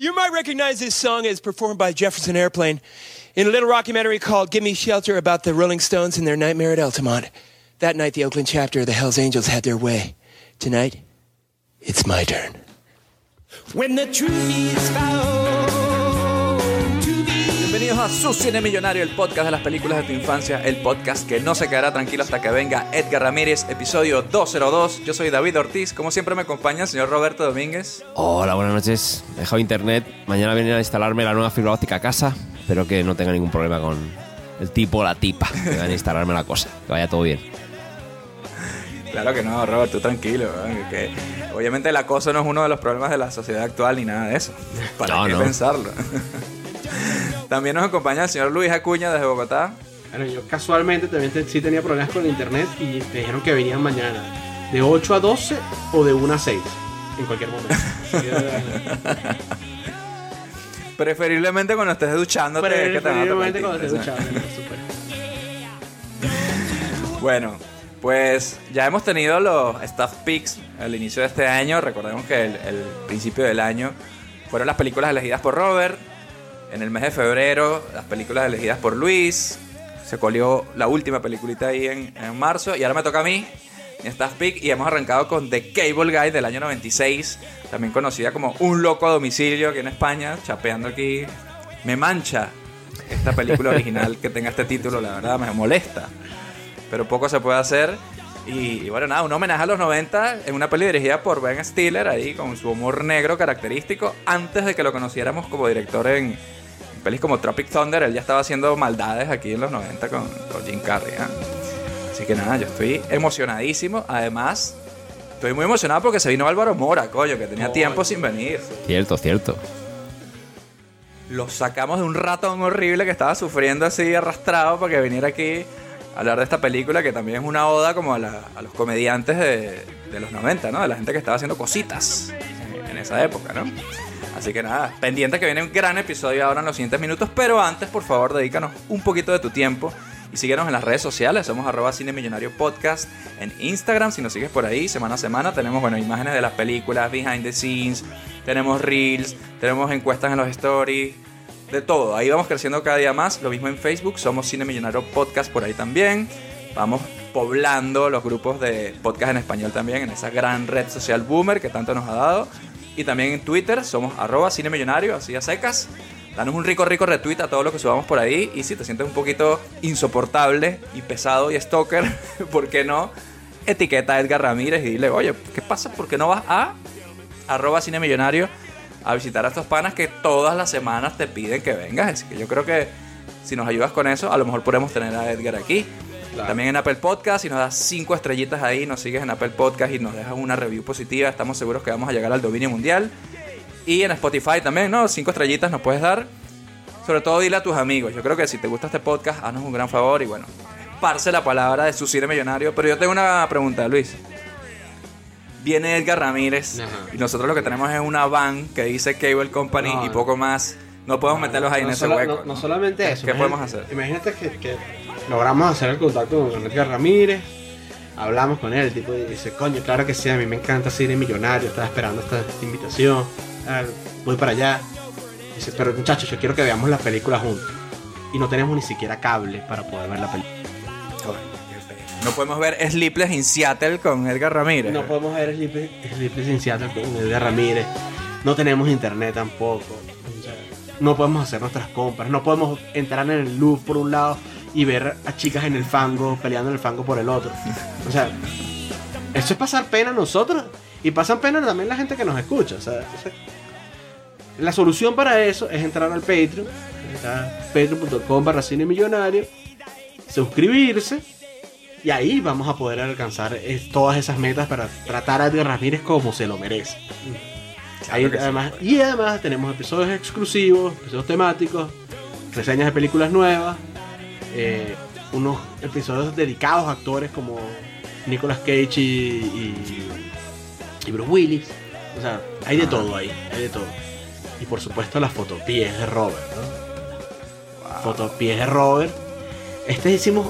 You might recognize this song as performed by Jefferson Airplane in a little documentary called Give Me Shelter about the Rolling Stones and their nightmare at Altamont. That night, the Oakland chapter of the Hells Angels had their way. Tonight, it's my turn. When the truth is found. Bienvenidos a Su Cine Millonario, el podcast de las películas de tu infancia, el podcast que no se quedará tranquilo hasta que venga Edgar Ramírez, episodio 202. Yo soy David Ortiz, como siempre me acompaña el señor Roberto Domínguez. Hola, buenas noches. He dejado internet. Mañana vienen a instalarme la nueva fibra óptica a casa. Espero que no tenga ningún problema con el tipo o la tipa que van a instalarme la cosa. Que vaya todo bien. Claro que no, Robert, tú tranquilo. ¿eh? Que, obviamente el acoso no es uno de los problemas de la sociedad actual ni nada de eso. ¿Para No, qué no. pensarlo? También nos acompaña el señor Luis Acuña desde Bogotá. Bueno, yo casualmente también te- sí tenía problemas con el internet y me dijeron que venían mañana. De 8 a 12 o de 1 a 6. En cualquier momento. Preferiblemente cuando estés duchándote. es que te Preferiblemente cuando timbre, esté ¿sí? duchado, por supuesto. Bueno, pues ya hemos tenido los Staff Picks al inicio de este año. Recordemos que el, el principio del año fueron las películas elegidas por Robert. En el mes de febrero, las películas elegidas por Luis. Se colió la última peliculita ahí en, en marzo. Y ahora me toca a mí, Staff Pick. Y hemos arrancado con The Cable Guy del año 96. También conocida como Un Loco a Domicilio aquí en España. Chapeando aquí. Me mancha esta película original que tenga este título, la verdad, me molesta pero poco se puede hacer. Y, y bueno, nada, un homenaje a los 90 en una peli dirigida por Ben Stiller, ahí con su humor negro característico, antes de que lo conociéramos como director en pelis como Tropic Thunder. Él ya estaba haciendo maldades aquí en los 90 con, con Jim Carrey. ¿ah? Así que nada, yo estoy emocionadísimo. Además, estoy muy emocionado porque se vino Álvaro Mora, coño, que tenía tiempo sin venir. Cierto, cierto. Lo sacamos de un ratón horrible que estaba sufriendo así arrastrado para que viniera aquí a hablar de esta película que también es una oda como a, la- a los comediantes de, de los 90, ¿no? De la gente que estaba haciendo cositas en esa época, ¿no? Así que nada, pendiente que viene un gran episodio ahora en los siguientes minutos, pero antes, por favor, dedícanos un poquito de tu tiempo y síguenos en las redes sociales, somos arroba Cine Millonario Podcast en Instagram, si nos sigues por ahí semana a semana, tenemos, bueno, imágenes de las películas, behind the scenes, tenemos reels, tenemos encuestas en los stories, de todo. Ahí vamos creciendo cada día más. Lo mismo en Facebook, somos Cine Millonario Podcast por ahí también. Vamos poblando los grupos de podcast en español también en esa gran red social boomer que tanto nos ha dado. Y también en Twitter somos arroba Cine Millonario, así a secas. Danos un rico, rico retweet a todo lo que subamos por ahí. Y si te sientes un poquito insoportable y pesado y stalker, ¿por qué no? Etiqueta a Edgar Ramírez y dile, oye, ¿qué pasa? ¿Por qué no vas a arroba Cine Millonario a visitar a estos panas que todas las semanas te piden que vengas. Así que yo creo que si nos ayudas con eso, a lo mejor podemos tener a Edgar aquí. También en Apple Podcast, si nos das cinco estrellitas ahí, nos sigues en Apple Podcast y nos dejas una review positiva, estamos seguros que vamos a llegar al dominio mundial. Y en Spotify también, ¿no? Cinco estrellitas nos puedes dar. Sobre todo dile a tus amigos. Yo creo que si te gusta este podcast, haznos un gran favor y bueno, esparce la palabra de su cine millonario. Pero yo tengo una pregunta, Luis. Viene Edgar Ramírez Ajá. y nosotros lo que tenemos es una van que dice Cable Company No, y no. poco más. No podemos meterlos ahí en No ese sola- hueco. No, no solamente eso. ¿Qué imagínate- podemos hacer? Imagínate que, que logramos hacer el contacto con Edgar Ramírez. Hablamos con él, el tipo dice, coño, claro que sí, a mí me encanta cine millonario, estaba esperando esta, esta invitación, ah, voy para allá. Dice, pero muchachos, yo quiero que veamos la película juntos. Y no tenemos ni siquiera cable para poder ver la película. No podemos ver Sleepless in Seattle con Edgar Ramírez. No podemos ver Sleepless Sleepless in Seattle con Edgar Ramírez. No tenemos internet tampoco. No podemos hacer nuestras compras. No podemos entrar en el Louvre por un lado y ver a chicas en el fango peleando en el fango por el otro. O sea, eso es pasar pena a nosotros y pasan pena también la gente que nos escucha. O sea, la solución para eso es entrar al Patreon, patreon.com barra cine millonario, suscribirse y ahí vamos a poder alcanzar todas esas metas para tratar a Edgar Ramírez como se lo merece. Ahí sí. además, y además tenemos episodios exclusivos, episodios temáticos, reseñas de películas nuevas, eh, unos episodios dedicados a actores como Nicolas Cage y, y, y Bruce Willis. O sea, hay de todo ahí, hay de todo. Y por supuesto las fotopies de Robert, ¿no? Fotopies de Robert. Este hicimos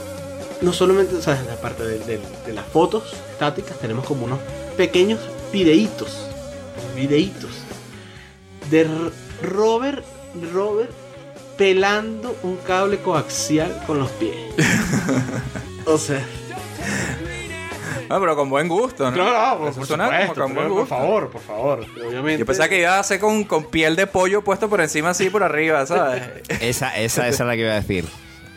no solamente, o sea, aparte de, de- de las fotos estáticas, tenemos como unos pequeños videitos, videitos de Robert, Robert pelando un cable coaxial con los pies. o sea, No, pero con buen gusto, ¿no? no, no, por, supuesto, con buen pero por gusto. favor, por favor. Obviamente. Yo pensaba que iba a hacer con, con piel de pollo puesto por encima así por arriba, ¿sabes? Esa, esa, esa es la que iba a decir.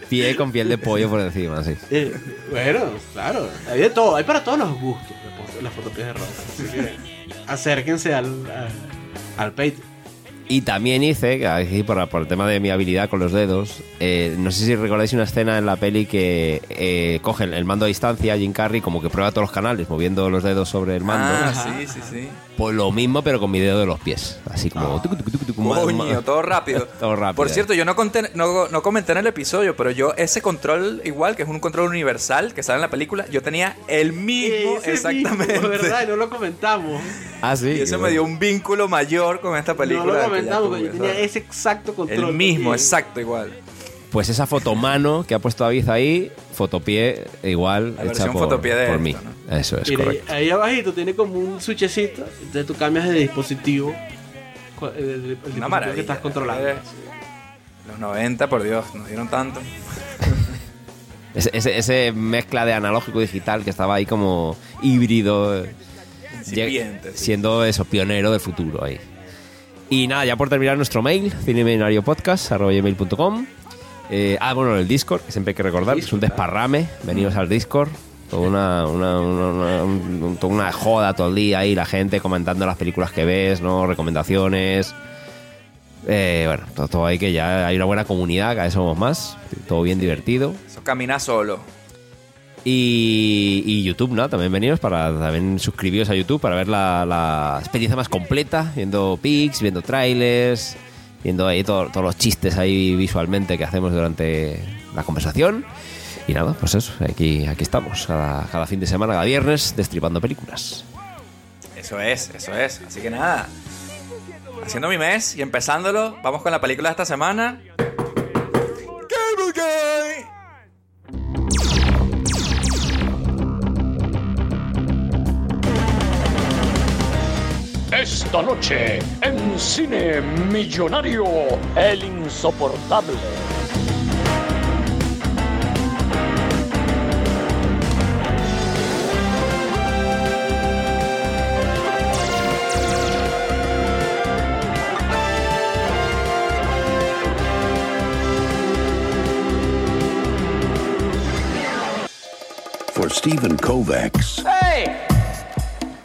Pie con piel de pollo por encima, sí. Eh, bueno, claro, hay de todo, hay para todos los gustos las foto- las fotopies de Robert. Así que acérquense al, al Patreon. Y también hice, que aquí por, por el tema de mi habilidad con los dedos, eh, no sé si recordáis una escena en la peli que eh, coge el mando a distancia, Jim Carrey como que prueba todos los canales, moviendo los dedos sobre el mando. Ah, sí, sí, sí. Pues lo mismo, pero con mi dedo de los pies. Así como... tucu, tucu, tucu, tucu, ma- Coño, ma- todo rápido. Todo rápido. Por cierto, yo no, conté- no, no comenté en el episodio, pero yo ese control igual, que es un control universal que sale en la película, yo tenía el mismo Ese exactamente. mismo, ¿verdad? Y no lo comentamos. Ah, sí. Y eso me dio un vínculo mayor con esta película. no comentamos, tuve, pero yo tenía ¿sabes? ese exacto control. El mismo, también. exacto, igual. Pues esa fotomano que ha puesto David ahí, fotopié igual La hecha por, fotopié de por esto, mí. ¿no? Eso es Mira, correcto. ahí abajito tiene como un switchecito, entonces tú cambias de dispositivo. El, el- el dispositivo maravilla. que estás controlando. Los 90, por Dios, nos dieron tanto. Ese, ese- ese mezcla de analógico y digital que estaba ahí como híbrido. sí. Siendo eso, pionero del futuro ahí. Y nada, ya por terminar nuestro mail, cineminariopodcast.com. Eh, ah, bueno, el Discord, que siempre hay que recordar, que es un desparrame. Venidos al Discord. Toda una, una, una, una- un- toda una joda todo el día ahí, la gente comentando las películas que ves, ¿no? Recomendaciones. Eh, bueno, todo, todo ahí que ya hay una buena comunidad, cada vez somos más. Todo bien divertido. Eso camina solo. Y, YouTube, ¿no? También veniros para también suscribiros a YouTube para ver la, experiencia más completa, viendo pics, viendo trailers, viendo ahí todo- todos los chistes ahí visualmente que hacemos durante la conversación. Y nada, pues eso, aquí, aquí estamos, cada, cada fin de semana, cada viernes, destripando películas. Eso es, eso es. Así que nada. Haciendo mi mes y empezándolo, vamos con la película de esta semana. Esta noche, en Cine Millonario, El Insoportable. For Stephen Kovacs, Hey!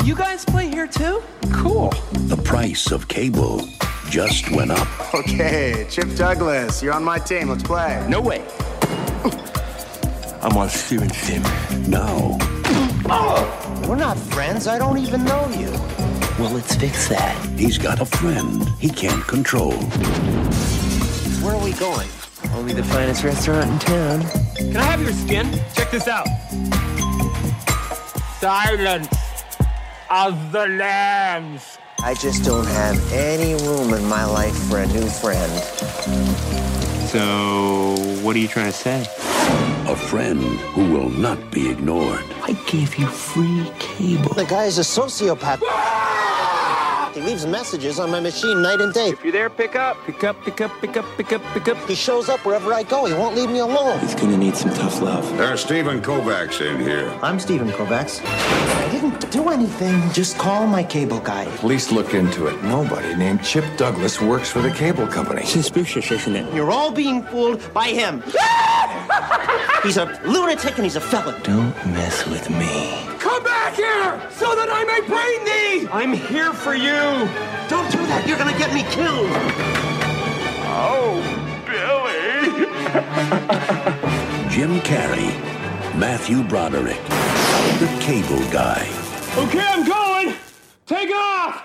You guys play here too? Cool. the price of cable just went up. Okay, Chip Douglas, you're on my team. Let's play. No way. I'm on Steven's team. Now, oh! We're not friends. I don't even know you. Well, let's fix that. he's got a friend he can't control. Where are we going? Only the finest restaurant in town. Can I have your skin? Check this out. Silence of the lambs. I just don't have any room in my life for a new friend. So, what are you trying to say? A friend who will not be ignored. I gave you free cable. The guy is a sociopath. He leaves messages on my machine night and day. If you're there, pick up. Pick up, pick up, pick up, pick up, pick up. He shows up wherever I go. He won't leave me alone. He's gonna need some tough love. There's Stephen Kovacs in here. I'm Stephen Kovacs. I didn't do anything. Just call my cable guy. Police look into it. Nobody named Chip Douglas works for the cable company. Suspicious, isn't it? You're all being fooled by him. he's a lunatic and he's a felon. Don't mess with me. Come back here so that I may brain thee. I'm here for you. Don't do that. You're gonna get me killed. Oh, Billy. Jim Carrey, Matthew Broderick, the cable guy. Okay, I'm going. Take off.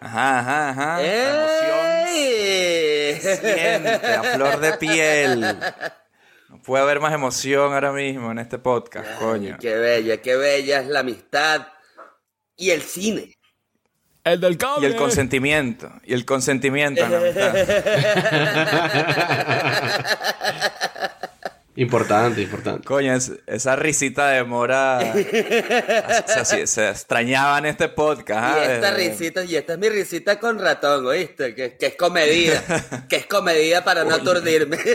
Ajá, ajá, ajá. La emoción se siente a flor de piel. Puede haber más emoción ahora mismo en este podcast, coño. Qué bella, qué bella es la amistad y el cine. El del Y cable. el consentimiento. Y el consentimiento en la amistad. Importante, importante. Coño, es- esa risita de Mora. se, se- se extrañaba en este podcast. Y ¿ah? esta Desde- risita, y esta es mi risita con ratón, ¿oíste? Que, que es comedida, que es comedida para no aturdirme.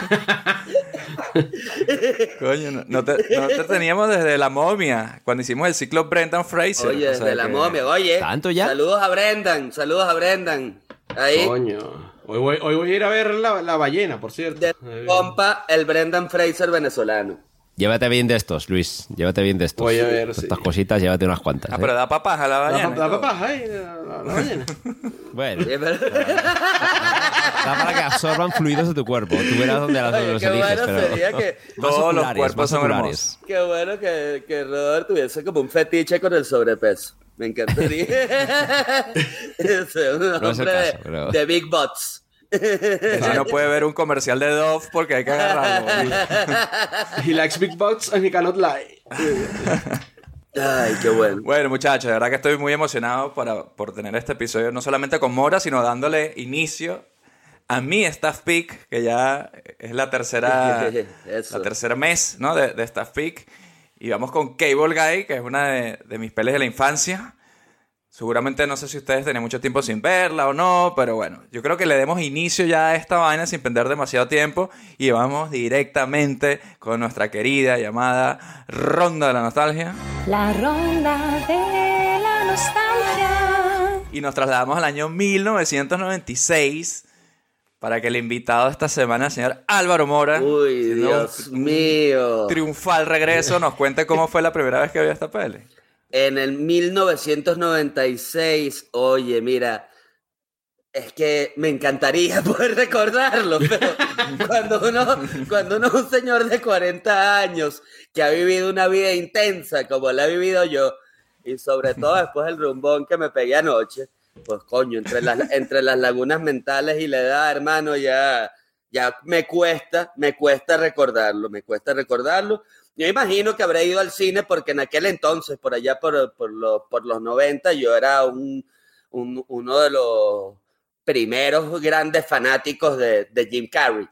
Coño, no, no te, no te teníamos desde la momia, cuando hicimos el ciclo Brendan Fraser. Oye, o sea desde la que- momia, oye. ¿Tanto ya? Saludos a Brendan, saludos a Brendan. Ahí, Coño. Hoy voy, hoy voy a ir a ver la, la ballena, por cierto. de compa, el Brendan Fraser venezolano. Llévate bien de estos, Luis. Llévate bien de estos. Voy a ver, Estas sí. cositas, llévate unas cuantas. Ah, ¿eh? pero da papas a la ballena. pa- y la todo. papá, ay, la, la- ballena. Bueno, Sí, pero- da para que absorban fluidos de tu cuerpo. Tú verás dónde las, Oye, los qué eliges, bueno pero... sería que- Todos los cuerpos son hermosos. Qué bueno que, que Robert tuviese como un fetiche con el sobrepeso. Me encantaría. Es un No es el hombre caso, de- pero- de Big Butts. Ese no puede ver un comercial de Dove porque hay que agarrarlo. He likes big butts and he cannot lie. Ay, qué bueno. Bueno, muchachos, de verdad que estoy muy emocionado para, por tener este episodio, no solamente con Mora, sino dándole inicio a mi Staff Peak, que ya es la tercera, Eso. la tercera mes ¿no? de, de Staff Peak. Y vamos con Cable Guy, que es una de, de mis peles de la infancia. Seguramente no sé si ustedes tenían mucho tiempo sin verla o no, pero bueno, yo creo que le demos inicio ya a esta vaina sin perder demasiado tiempo y vamos directamente con nuestra querida llamada Ronda de la Nostalgia. La ronda de la nostalgia. Y nos trasladamos al año 1996 para que el invitado de esta semana, el señor Álvaro Mora, Uy, Dios un mío. triunfal regreso, nos cuente cómo fue la primera vez que vio esta peli. En el 1996, oye, mira, es que me encantaría poder recordarlo, pero cuando uno, cuando uno es un señor de 40 años que ha vivido una vida intensa como la he vivido yo, y sobre todo después del rumbón que me pegué anoche, pues coño, entre las, entre las lagunas mentales y la edad, hermano, ya, ya me cuesta, me cuesta recordarlo, me cuesta recordarlo. Yo imagino que habré ido al cine porque en aquel entonces, por allá por, por, los, por los 90, yo era un, un- uno de los primeros grandes fanáticos de, de Jim Carrey.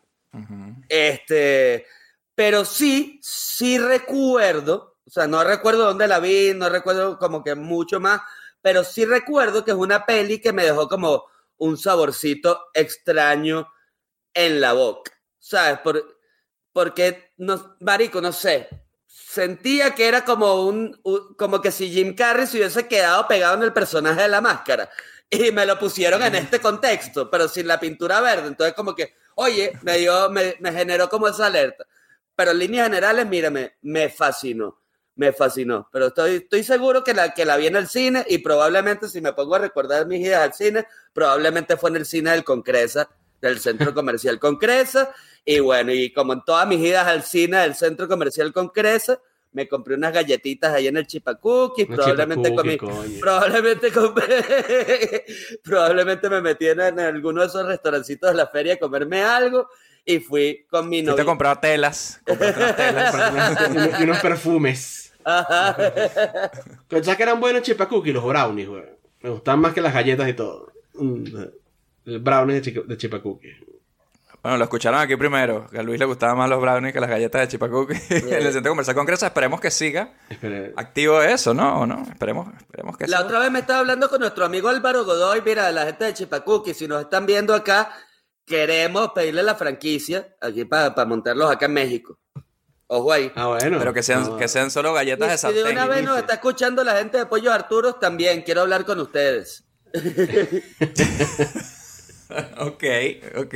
Este, pero sí, sí recuerdo, o sea, no recuerdo dónde la vi, no recuerdo como que mucho más, pero sí recuerdo que es una peli que me dejó como un saborcito extraño en la boca, ¿sabes? Por, porque, no, marico, no sé, sentía que era como un, un- como que si Jim Carrey se hubiese quedado pegado en el personaje de la máscara y me lo pusieron en este contexto, pero sin la pintura verde, entonces como que, oye, me dio, me, me generó como esa alerta, pero en líneas generales, mírame, me fascinó, me fascinó, pero estoy, estoy seguro que la, que la vi en el cine y probablemente si me pongo a recordar mis idas al cine, probablemente fue en el cine del Concresa, del centro comercial Concresa, y bueno, y como en todas mis idas al cine del centro comercial Concresa, me compré unas galletitas ahí en el Chipacuki, probablemente comí, probablemente compré, probablemente me metí en, en alguno de esos restaurancitos de la feria a comerme algo y fui con mi Fuiste a novio. comprar telas, unas telas. y, unos, unos perfumes. ¿Sabes que eran buenos chipacuki? Los brownies, güey. Me gustaban más que las galletas y todo. El brownies de, de chipacuki. Bueno, lo escucharon aquí primero, que a Luis le gustaban más los brownies que las galletas de Chipacuki. en el centro comercial con Cresa, esperemos que siga Espera, activo eso, ¿no? ¿O no? Esperemos, esperemos que La otra vez me estaba hablando con nuestro amigo Álvaro Godoy, mira, la gente de Chipacuki, si nos están viendo acá, queremos pedirle la franquicia aquí para montarlos acá en México. Ojo ahí. Ah, bueno. Pero que sean, que sean solo galletas de Y si de una sartén. vez nos está escuchando la gente de Pollos Arturos, también quiero hablar con ustedes. ok, ok.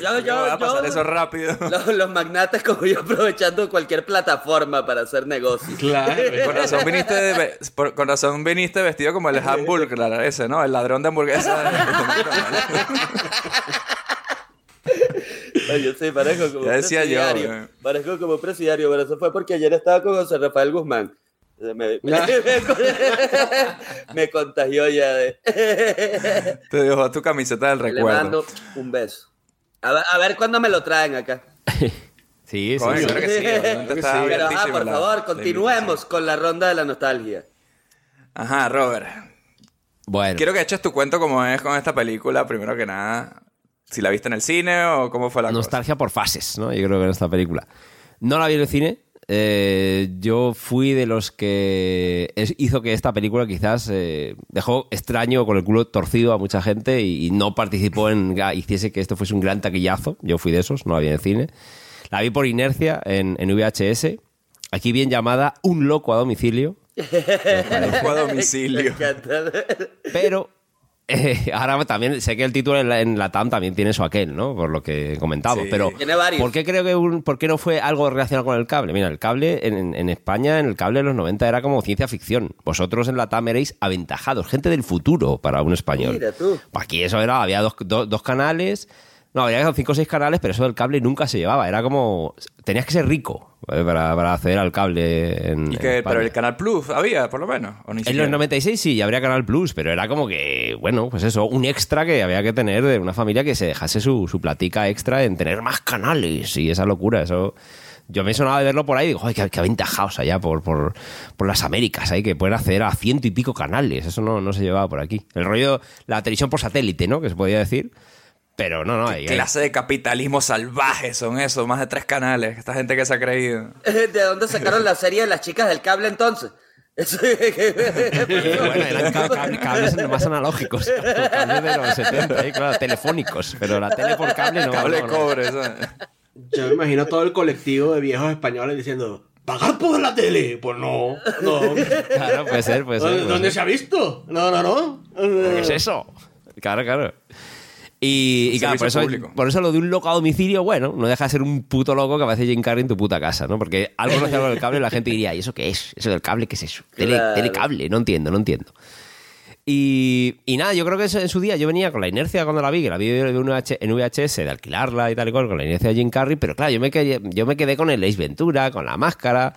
Yo, Yo voy a pasar eso rápido. Los, los magnates como yo aprovechando cualquier plataforma para hacer negocio. Claro. Con razón viniste, de ve- por- con razón viniste vestido como el hamburger ese, ¿no? El ladrón de hamburguesa. Oye, sí, parezco como Ya un decía yo, presidiario. güey. Parezco como un presidiario, pero eso fue porque ayer estaba con José Rafael Guzmán. Me, me- me contagió ya de... Te dejó tu camiseta del Le recuerdo. mando un beso. A ver, a ver cuándo me lo traen acá. Sí, sí. Coño, sí. claro que sí, Pero, ah, por la- favor, la continuemos con la ronda de la nostalgia. Ajá, Robert. Bueno, Quiero que eches tu cuento como es con esta película, primero que nada. si la viste en el cine o cómo fue la Nostalgia por fases, ¿no? Yo creo que en esta película. No la vi en el cine. Eh, yo fui de los que es- hizo que esta película quizás eh, dejó extraño con el culo torcido a mucha gente y, y no participó en que hiciese que esto fuese un gran taquillazo. Yo fui de esos, no la vi en el cine. La vi por inercia en, en VHS. Aquí bien llamada Un loco a domicilio. Loco a domicilio. Pero eh, ahora también sé que el título en la, en la TAM también tiene eso aquel, ¿no? Por lo que comentamos. Sí. Pero Tiene varios. ¿por qué creo que un- por qué no fue algo relacionado con el cable? Mira, el cable en, en España, en el cable de los 90 era como ciencia ficción. Vosotros en la TAM erais aventajados, gente del futuro para un español. Mira tú. Aquí eso era, había dos, dos- dos canales. No, había cinco o seis canales, pero eso del cable nunca se llevaba. Era como. Tenías que ser rico para, para acceder al cable en. Y que, pero el Canal Plus había, por lo menos. ¿o ni En siquiera? los 96 sí, ya habría Canal Plus, pero era como que, bueno, pues eso, un extra que había que tener de una familia que se dejase su, su platica extra en tener más canales y esa locura, eso... Yo me sonaba de verlo por ahí y digo, joder, qué, qué aventajados allá por, por, por las Américas, ahí que pueden acceder a ciento y pico canales, eso no, no se llevaba por aquí. El rollo, la televisión por satélite, ¿no? Que se podía decir, pero no, no, ¿Qué clase de capitalismo salvaje son esos? Más de tres canales. Esta gente que se ha creído. ¿De dónde sacaron la serie de las chicas del cable entonces? Eso- Bueno, eran ca- cable- cables más analógicos, cables de los 70, ¿eh? claro, telefónicos, pero la tele por cable no. Cable no, no. cobre. ¿sabes? Yo me imagino todo el colectivo de viejos españoles diciendo, ¿pagar por la tele? Pues no, no. Claro, puede ser, puede ser. ¿Dónde, puede dónde ser. se ha visto? No, no, no. ¿Qué es eso? Claro, claro. Y, y claro, por eso, público. por eso lo de un loco a domicilio, bueno, no deja de ser un puto loco que aparece Jim Carrey en tu puta casa, ¿no? Porque algo relacionado con el cable la gente diría, ¿y eso qué es? ¿Eso del cable qué es eso? Tele, Claro. telecable, no entiendo, no entiendo. Y, y nada, yo creo que en su día yo venía con la inercia cuando la vi, que la vi en VHS, de alquilarla y tal y cual, con la inercia de Jim Carrey, pero claro, yo me quedé, yo me quedé con el Ace Ventura, con la máscara,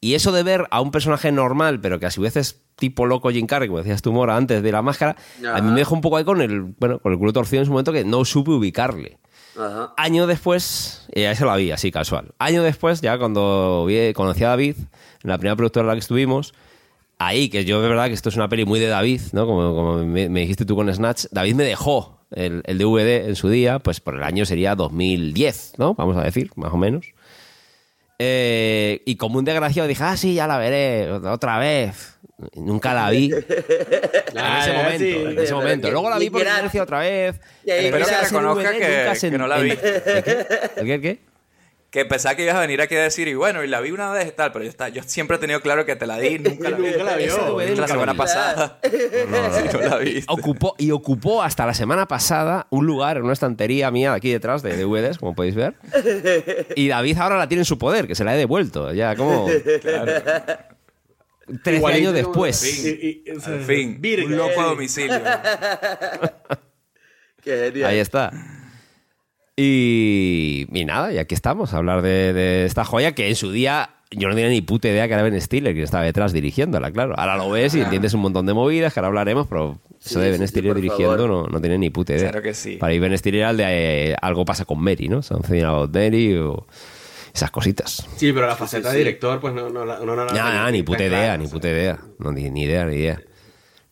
y eso de ver a un personaje normal, pero que a su vez es tipo loco Jim Carrey, como decías tú, Mora, antes de la máscara, a mí me dejó un poco ahí con el, bueno, con el culo torcido en su momento que no supe ubicarle. Ajá. Año después, y ya se la vi, así casual. Año después, ya cuando vi- conocí a David, en la primera productora en la que estuvimos, ahí, que yo de verdad que esto es una peli muy de David, ¿no? Como, como me, me dijiste tú con Snatch, David me dejó el, el DVD en su día, pues por el año sería 2010, ¿no? Vamos a decir, más o menos. Eh, y como un desgraciado dije, ah, sí, ya la veré, otra vez. Nunca la vi. en ese momento, sí. en ese momento. Luego la vi por inercia otra vez. Empecé que reconozca que- que no la vi. ¿El qué? ¿El qué? Que pensaba que ibas a venir aquí a decir, y bueno, y la vi una vez y tal, pero yo, está, yo siempre he tenido claro que te la di, nunca la vi. Nunca la vio. La semana vi. pasada. Sí, no la vi. Ocupó, y ocupó hasta la semana pasada un lugar en una estantería mía de aquí detrás de DVDs, como podéis ver. Y David ahora la tiene en su poder, que se la he devuelto. Ya como 13 Igualito años después. Y- y- o sea, Al fin, virgen. un loco a domicilio. Qué genial. Ahí está. Y, y nada, y aquí estamos, a hablar de, de esta joya que en su día yo no tenía ni puta idea que era Ben Stiller quien estaba detrás dirigiéndola, claro. Ahora lo ves y entiendes un montón de movidas que ahora hablaremos, pero eso Sí, de Ben sí, sí, Stiller dirigiendo favor. no, no tiene ni puta idea. Claro que sí. Para ir Ben Stiller el de eh, algo pasa con Mary, ¿no? Something about Mary o esas cositas. Sí, pero la faceta de director, pues no, no, no la Nada, nada, ni puta Claro, idea, o ni sea. puta idea. No, ni, ni idea, ni idea.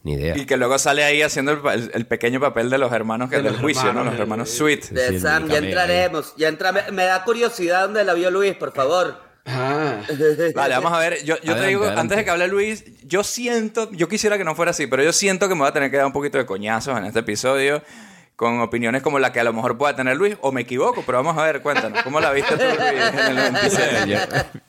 Ni idea. Y que luego sale ahí haciendo el, pa- el- el pequeño papel de los hermanos que De del los juicio, ¿no? Los el- hermanos Sweet. De Sam, ya entraremos. Ya entra... me, me da curiosidad dónde la vio Luis, por favor. Ah, Vale, vamos a ver. Yo, yo te digo, adelante. antes de que hable Luis, yo siento, yo quisiera que no fuera así, pero yo siento que me voy a tener que dar un poquito de coñazos en este episodio con opiniones como la que a lo mejor pueda tener Luis, o me equivoco, pero vamos a ver, cuéntanos, ¿cómo la viste tú, Luis, en el 96?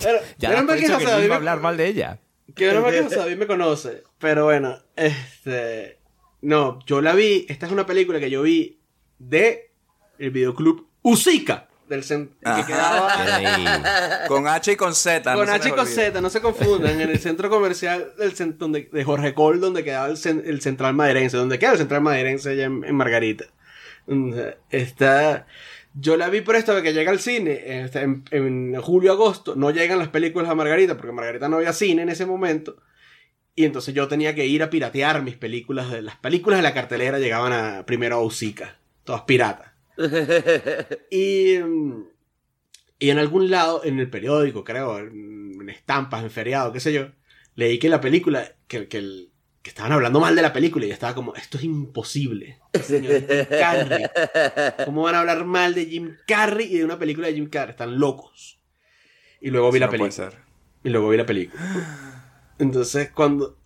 pero, Ya que que José no David iba a me- hablar mal de ella. Que menos mal que José David me conoce. Pero bueno, este. No, yo la vi. Esta es una película que yo vi de el videoclub Usica. Del que quedaba. Con H y con Z. con H y con. Z, no se confundan. En el centro comercial del cen- donde, de Jorge Col, donde quedaba el, cen- el Central Madeirense. Donde queda el Central Madeirense allá en, en Margarita. Está. Yo la vi por esto de que llega al cine este, en, en julio-agosto. No llegan las películas a Margarita porque Margarita no había cine en ese momento. Y entonces yo tenía que ir a piratear mis películas. De, las películas de la cartelera llegaban a, primero a Usica. Todas piratas. Y, y en algún lado, en el periódico, creo, en, estampas, en feriado, qué sé yo, leí que la película, que, que, el- que estaban hablando mal de la película y estaba como, esto es imposible. Señor Jim Carrey. ¿Cómo van a hablar mal de Jim Carrey y de una película de Jim Carrey? Están locos. Y luego vi Eso la no puede película. ser. Y luego vi la película. Entonces, cuando.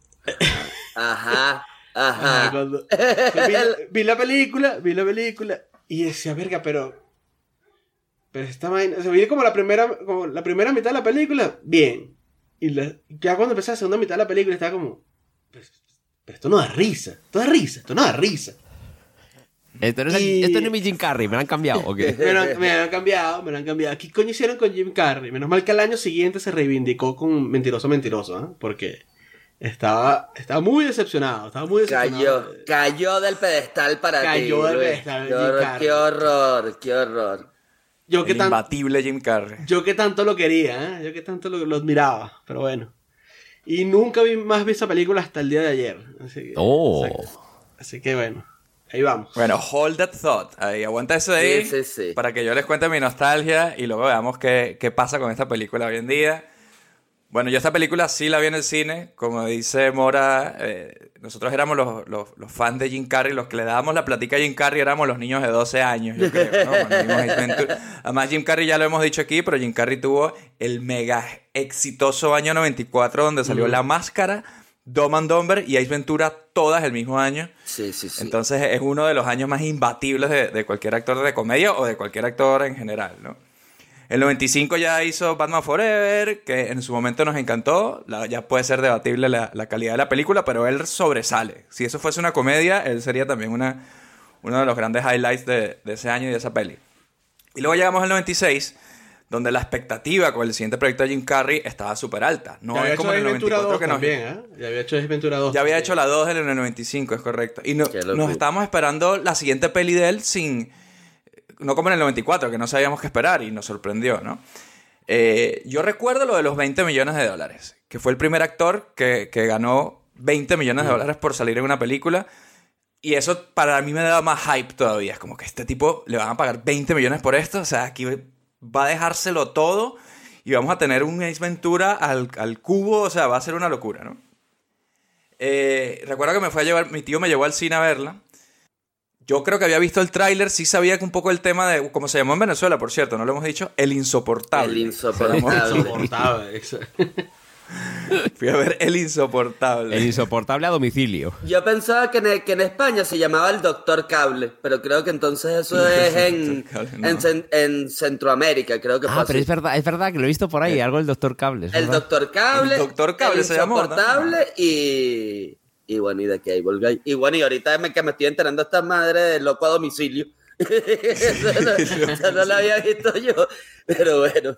Ajá, ajá. cuando- vi, la, vi la película, vi la película. Y decía, verga, pero. Pero esta vaina. O sea, vi como la primera, como la primera mitad de la película, bien. Y la- ya cuando empecé la segunda mitad de la película, estaba como. Pero, pero esto no da risa. Esto da risa. Esto no da risa. Esto no, es, Y- esto no es mi Jim Carrey, me lo han cambiado. ¿o qué? Me lo, han, me lo han cambiado, me lo han cambiado. ¿Qué coño hicieron con Jim Carrey? Menos mal que al año siguiente se reivindicó con Mentiroso Mentiroso, ¿ah? Porque estaba, estaba muy decepcionado. Estaba muy decepcionado. Cayó, cayó del pedestal para ti. Cayó del Luis. pedestal, Qué Jim horror, Carrey. qué horror, qué horror. Yo que, tan- imbatible Jim Carrey. yo que tanto lo quería, ¿eh? Yo que tanto lo, lo admiraba. Pero bueno. Y nunca vi más vi esa película hasta el día de ayer. Así que, Oh. Así que bueno. Ahí vamos. Bueno, hold that thought. Ahí, aguanta eso ahí. Sí, sí, sí. Para que yo les cuente mi nostalgia y luego veamos qué, qué pasa con esta película hoy en día. Bueno, yo esta película sí la vi en el cine. Como dice Mora, eh, nosotros éramos los, los- los fans de Jim Carrey. Los que le dábamos la platica a Jim Carrey éramos los niños de 12 años, yo creo. ¿no? Además, Jim Carrey ya lo hemos dicho aquí, pero Jim Carrey tuvo el mega exitoso año 94 donde salió La Máscara, Dumb and Dumber y Ace Ventura todas el mismo año. Sí, sí, sí. Entonces es uno de los años más imbatibles de, de cualquier actor de comedia o de cualquier actor en general, ¿no? El 95 ya hizo Batman Forever, que en su momento nos encantó. La- ya puede ser debatible la, la calidad de la película, pero él sobresale. Si eso fuese una comedia, él sería también una, uno de los grandes highlights de, de ese año y de esa peli. Y luego llegamos al 96, donde la expectativa con el siguiente proyecto de Jim Carrey estaba súper alta. No ya había es como hecho en el Ace Ventura 94 2 que nos... también, ¿eh? Ya había hecho Ventura 2. Ya había hecho la 2 en el 95, es correcto. Y no- nos estábamos esperando la siguiente peli de él sin... No como en el 94, que no sabíamos qué esperar y nos sorprendió, ¿no? Eh, yo recuerdo lo de los 20 millones de dólares, que fue el primer actor que, que ganó 20 millones de dólares por salir en una película. Y eso para mí me daba más hype todavía. Es como que este tipo le van a pagar 20 millones por esto. O sea, aquí va a dejárselo todo y vamos a tener un Ace Ventura al, al cubo. O sea, va a ser una locura, ¿no? Eh, recuerdo que me fue a llevar, mi tío me llevó al cine a verla. Yo creo que había visto el tráiler, sí sabía que un poco el tema de, como se llamó en Venezuela, por cierto, no lo hemos dicho, El Insoportable. El insoportable. Insoportable. Fui a ver El Insoportable. El insoportable a domicilio. Yo pensaba que en, que en España se llamaba el Doctor Cable, pero creo que entonces eso es en, Cable, no. en, en Centroamérica, creo que Ah, pero así. es verdad, es verdad que lo he visto por ahí, algo del Doctor Cable. El. Doctor Cable. El Doctor Cable el se llamó, ¿no? Insoportable y. Y bueno, y de Cable Guy. Y bueno, y ahorita me, que me estoy enterando esta madre de loco a domicilio. eso, no, eso no lo había visto yo. Pero bueno.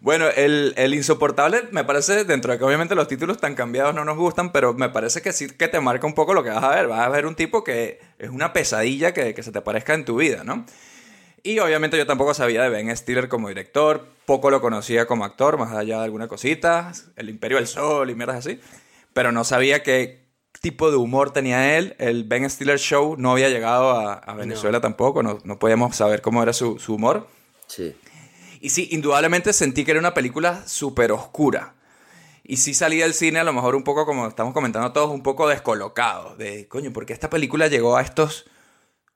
Bueno, el, el Insoportable me parece, dentro de que obviamente los títulos tan cambiados no nos gustan, pero me parece que sí que te marca un poco lo que vas a ver. Vas a ver un tipo que es una pesadilla que, que se te parezca en tu vida, ¿no? Y obviamente yo tampoco sabía de Ben Stiller como director, poco lo conocía como actor, más allá de alguna cosita, El Imperio del Sol y mierdas así, pero no sabía qué tipo de humor tenía él. El Ben Stiller Show no había llegado a, a Venezuela tampoco, no, no podíamos saber cómo era su, su humor. Sí. Y sí, indudablemente sentí que era una película súper oscura. Y sí salí del cine a lo mejor un poco, como estamos comentando todos, un poco descolocado. De, coño, ¿por qué esta película llegó a estos,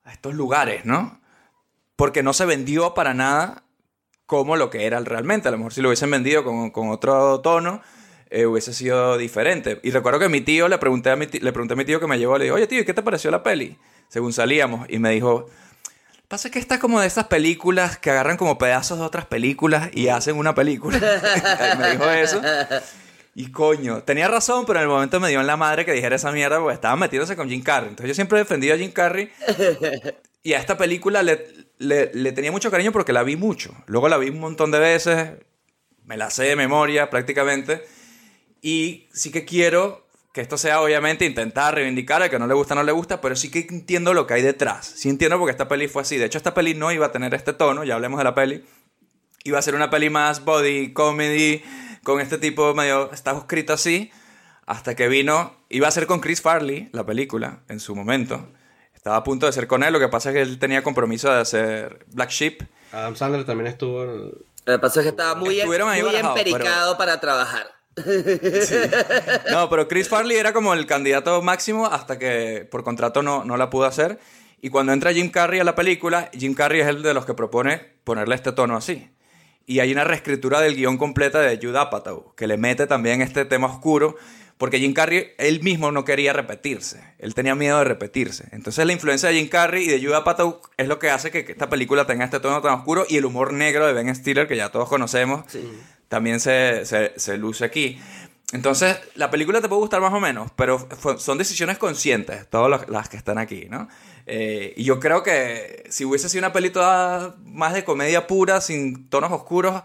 a estos lugares, no? Porque no se vendió para nada como lo que era realmente. A lo mejor si lo hubiesen vendido con, con otro tono, eh, hubiese sido diferente. Y recuerdo que mi tío, le pregunté, a mi ti- le pregunté a mi tío que me llevó, le digo, oye tío, ¿y ¿qué te pareció la peli? Según salíamos. Y me dijo, pasa que esta es como de estas películas que agarran como pedazos de otras películas y hacen una película. me dijo eso. Y coño, tenía razón, pero en el momento me dio en la madre que dijera esa mierda porque estaba metiéndose con Jim Carrey. Entonces yo siempre he defendido a Jim Carrey y a esta película le- le tenía mucho cariño porque la vi mucho. Luego la vi un montón de veces, me la sé de memoria prácticamente. Y sí que quiero que esto sea obviamente intentar reivindicar al que no le gusta, no le gusta, pero sí que entiendo lo que hay detrás. Sí entiendo porque esta peli fue así. De hecho, esta peli no iba a tener este tono, ya hablemos de la peli. Iba a ser una peli más body comedy, con este tipo medio, estaba escrito así, hasta que vino, iba a ser con Chris Farley, la película, en su momento. Estaba a punto de ser con él, lo que pasa es que él tenía compromiso de hacer Black Sheep. Adam Sandler también estuvo en... Lo que pasa es que estaba muy, muy empericado para trabajar. No, pero Chris Farley era como el candidato máximo hasta que por contrato no, no la pudo hacer. Y cuando entra Jim Carrey a la película, Jim Carrey es el de los que propone ponerle este tono así. Y hay una reescritura del guion completa de Judd Apatow, que le mete también este tema oscuro, porque Jim Carrey él mismo no quería repetirse. Él tenía miedo de repetirse. Entonces la influencia de Jim Carrey y de Judd Apatow es lo que hace que que esta película tenga este tono tan oscuro y el humor negro de Ben Stiller, que ya todos conocemos, también se, se, se luce aquí. Entonces, la película te puede gustar más o menos, pero fue- son decisiones conscientes, todas las- que están aquí, ¿no? Eh, y yo creo que si hubiese sido una película más de comedia pura, sin tonos oscuros,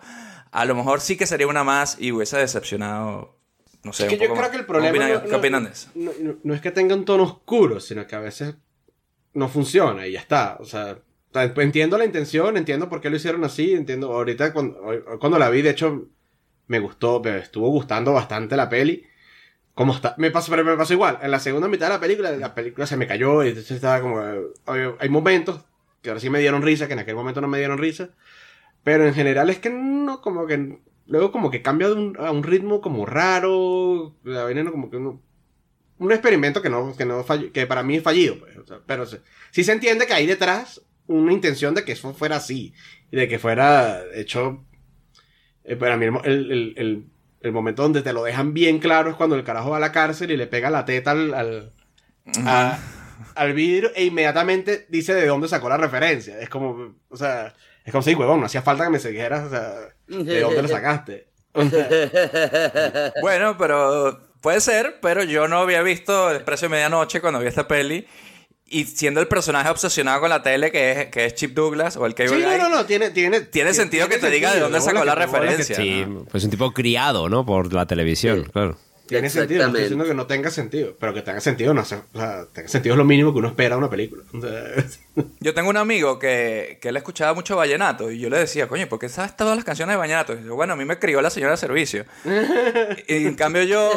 a lo mejor sí que sería una más y hubiese decepcionado, no sé, Es que un yo creo más. que el ¿Qué problema no, ¿Qué opinan de eso? no- no- no es que tenga un tono oscuro, sino que a veces no funciona y ya está. O sea, entiendo la intención, entiendo por qué lo hicieron así, entiendo. Ahorita cuando, cuando la vi, de hecho, me gustó, me estuvo gustando bastante la peli. Como está, me pasó, pero me pasó igual. En la segunda mitad de la película, la película se me cayó y entonces estaba como. Hay, hay momentos que ahora sí me dieron risa, que en aquel momento no me dieron risa. Pero en general es que no, como que. Luego como que cambia de un- a un ritmo como raro. La vaina no como que uno- un experimento que no, que no fall- que para mí es fallido, pues. o sea, pero se- sí se entiende que hay detrás una intención de que eso fuera así. Y de que fuera hecho. Eh, para mí el, el, el- el- el momento donde te lo dejan bien claro es cuando el carajo va a la cárcel y le pega la teta al, al, a- al vidrio e inmediatamente dice de dónde sacó la referencia. Es como, o sea, es como si, huevón, no hacía falta que me siguieras, o sea, de dónde lo sacaste. Bueno, pero puede ser, pero yo no había visto El precio de medianoche cuando vi esta peli. Y siendo el personaje obsesionado con la tele, que es, que es Chip Douglas o el Cable Sí, no, Guy, no, no, tiene, tiene, tiene sentido que te diga de dónde sacó la referencia. Sí, ¿no? pues un tipo criado, ¿no? Por la televisión, claro. Tiene sentido, no estoy diciendo que no tenga sentido, pero que tenga sentido, no sé, o sea, tenga sentido es lo mínimo que uno espera de una película. Yo tengo un amigo que, que él escuchaba mucho vallenato y yo le decía, coño, ¿por qué sabes todas las canciones de vallenato? Y dice, bueno, a mí me crió la señora de servicio. y en cambio yo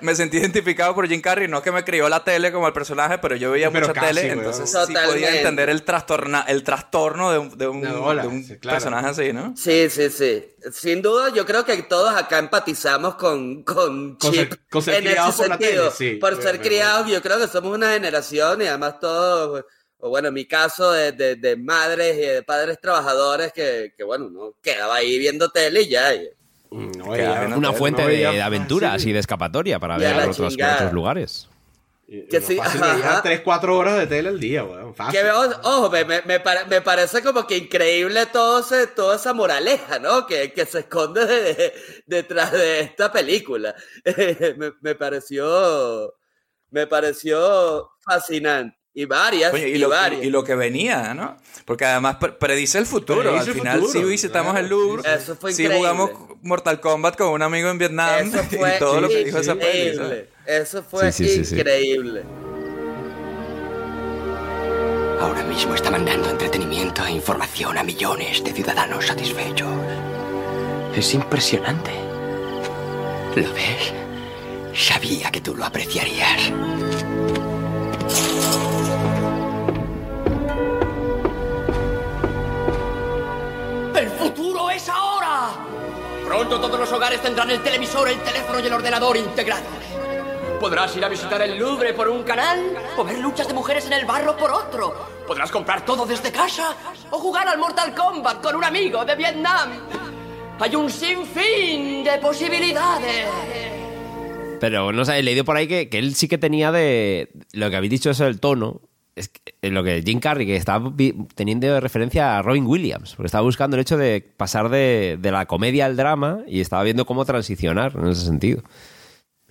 me sentí identificado por Jim Carrey, no que me crió la tele como el personaje, pero yo veía Pero mucha casi, tele, weón. entonces sí podía entender el, trastorna, el trastorno de un, de un, De bola, de un sí, claro. personaje así, ¿no? Sí, sí, sí. Sin duda, yo creo que todos acá empatizamos con, con Con ser- Chip con ser en ese por sentido. tele, sí. por ser criados, yo creo que somos una generación y además todos, o bueno, en mi caso, de, de- de madres y de padres trabajadores que, que, bueno, no quedaba ahí viendo tele y ya. y- no, Que ella- había Una no fuente veía de aventuras fácil. y de escapatoria para Ya ver otros, lugares. Que sí, fácil ajá, veía ajá. 3, 4 horas de tele al día, weón. Fácil. Que veo, ojo, me, me, me pare- me parece como que increíble todo ese, toda esa moraleja, ¿no? Que, que se esconde de- detrás de esta película. me, me pareció, me pareció fascinante. Y varias, Coño, y, y, lo, varias. y lo que venía, ¿no? Porque además pre- predice el futuro. Predice Al el final futuro, sí visitamos claro, el Louvre. Eso fue increíble. jugamos Mortal Kombat con un amigo en Vietnam. Eso fue y todo lo que dijo esa peli. ¿sabes? increíble. Eso fue Sí, sí, sí, sí. increíble. Ahora mismo está mandando entretenimiento e información a millones de ciudadanos satisfechos. Es impresionante. ¿Lo ves? Sabía que tú lo apreciarías. Pronto todos los hogares tendrán el televisor, el teléfono y el ordenador integrados. Podrás ir a visitar el Louvre por un canal o ver luchas de mujeres en el barro por otro. Podrás comprar todo desde casa o jugar al Mortal Kombat con un amigo de Vietnam. Hay un sinfín de posibilidades. Pero no sé, he leído por ahí que, que él sí que tenía de. Lo que habéis dicho eso del tono. Es eh, lo que Jim Carrey, que estaba teniendo referencia a Robin Williams, porque estaba buscando el hecho de pasar de, de la comedia al drama y estaba viendo cómo transicionar en ese sentido.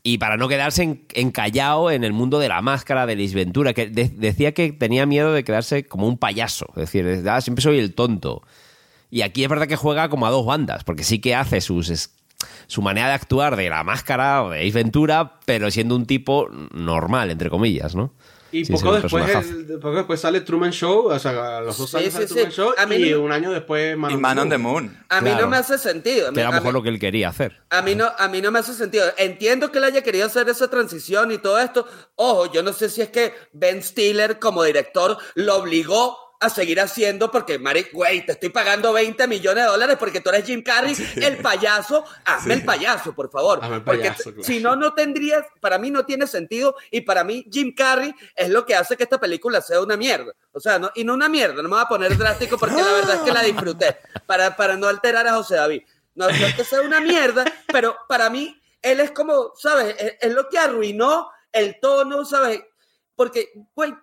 Y para no quedarse en- encallado en el mundo de la máscara, de Liz Ventura, que de- decía que tenía miedo de quedarse como un payaso. Es decir, ah, siempre soy el tonto. Y aquí es verdad que juega como a dos bandas, porque sí que hace sus, su manera de actuar de la máscara o de Ace Ventura, pero siendo un tipo normal, entre comillas, ¿no? Y Sí, poco, sí, después, el- poco después sale Truman Show, o sea, a los dos Sí, años sí, sale sí. Truman Show A mí y no- un año después Man, Y Man on the Moon. A mí Claro. no me hace sentido. A mí, Que era a mejor mí- lo que él quería hacer. A mí, no, a mí no me hace sentido. Entiendo que él haya querido hacer esa transición y todo esto. Ojo, yo no sé si es que Ben Stiller como director lo obligó a seguir haciendo porque, Mari, güey, te estoy pagando 20 millones de dólares porque tú eres Jim Carrey, el payaso, hazme el payaso, por favor. Hazme el porque payaso, t- claro. si no, no tendrías, para mí no tiene sentido y para mí Jim Carrey es lo que hace que esta película sea una mierda. O sea, no, y no una mierda, no me voy a poner drástico porque la verdad es que la disfruté, para, para no alterar a José David. No, no es que sea una mierda, pero para mí él es como, ¿sabes? Es, es lo que arruinó el tono, ¿sabes? Porque,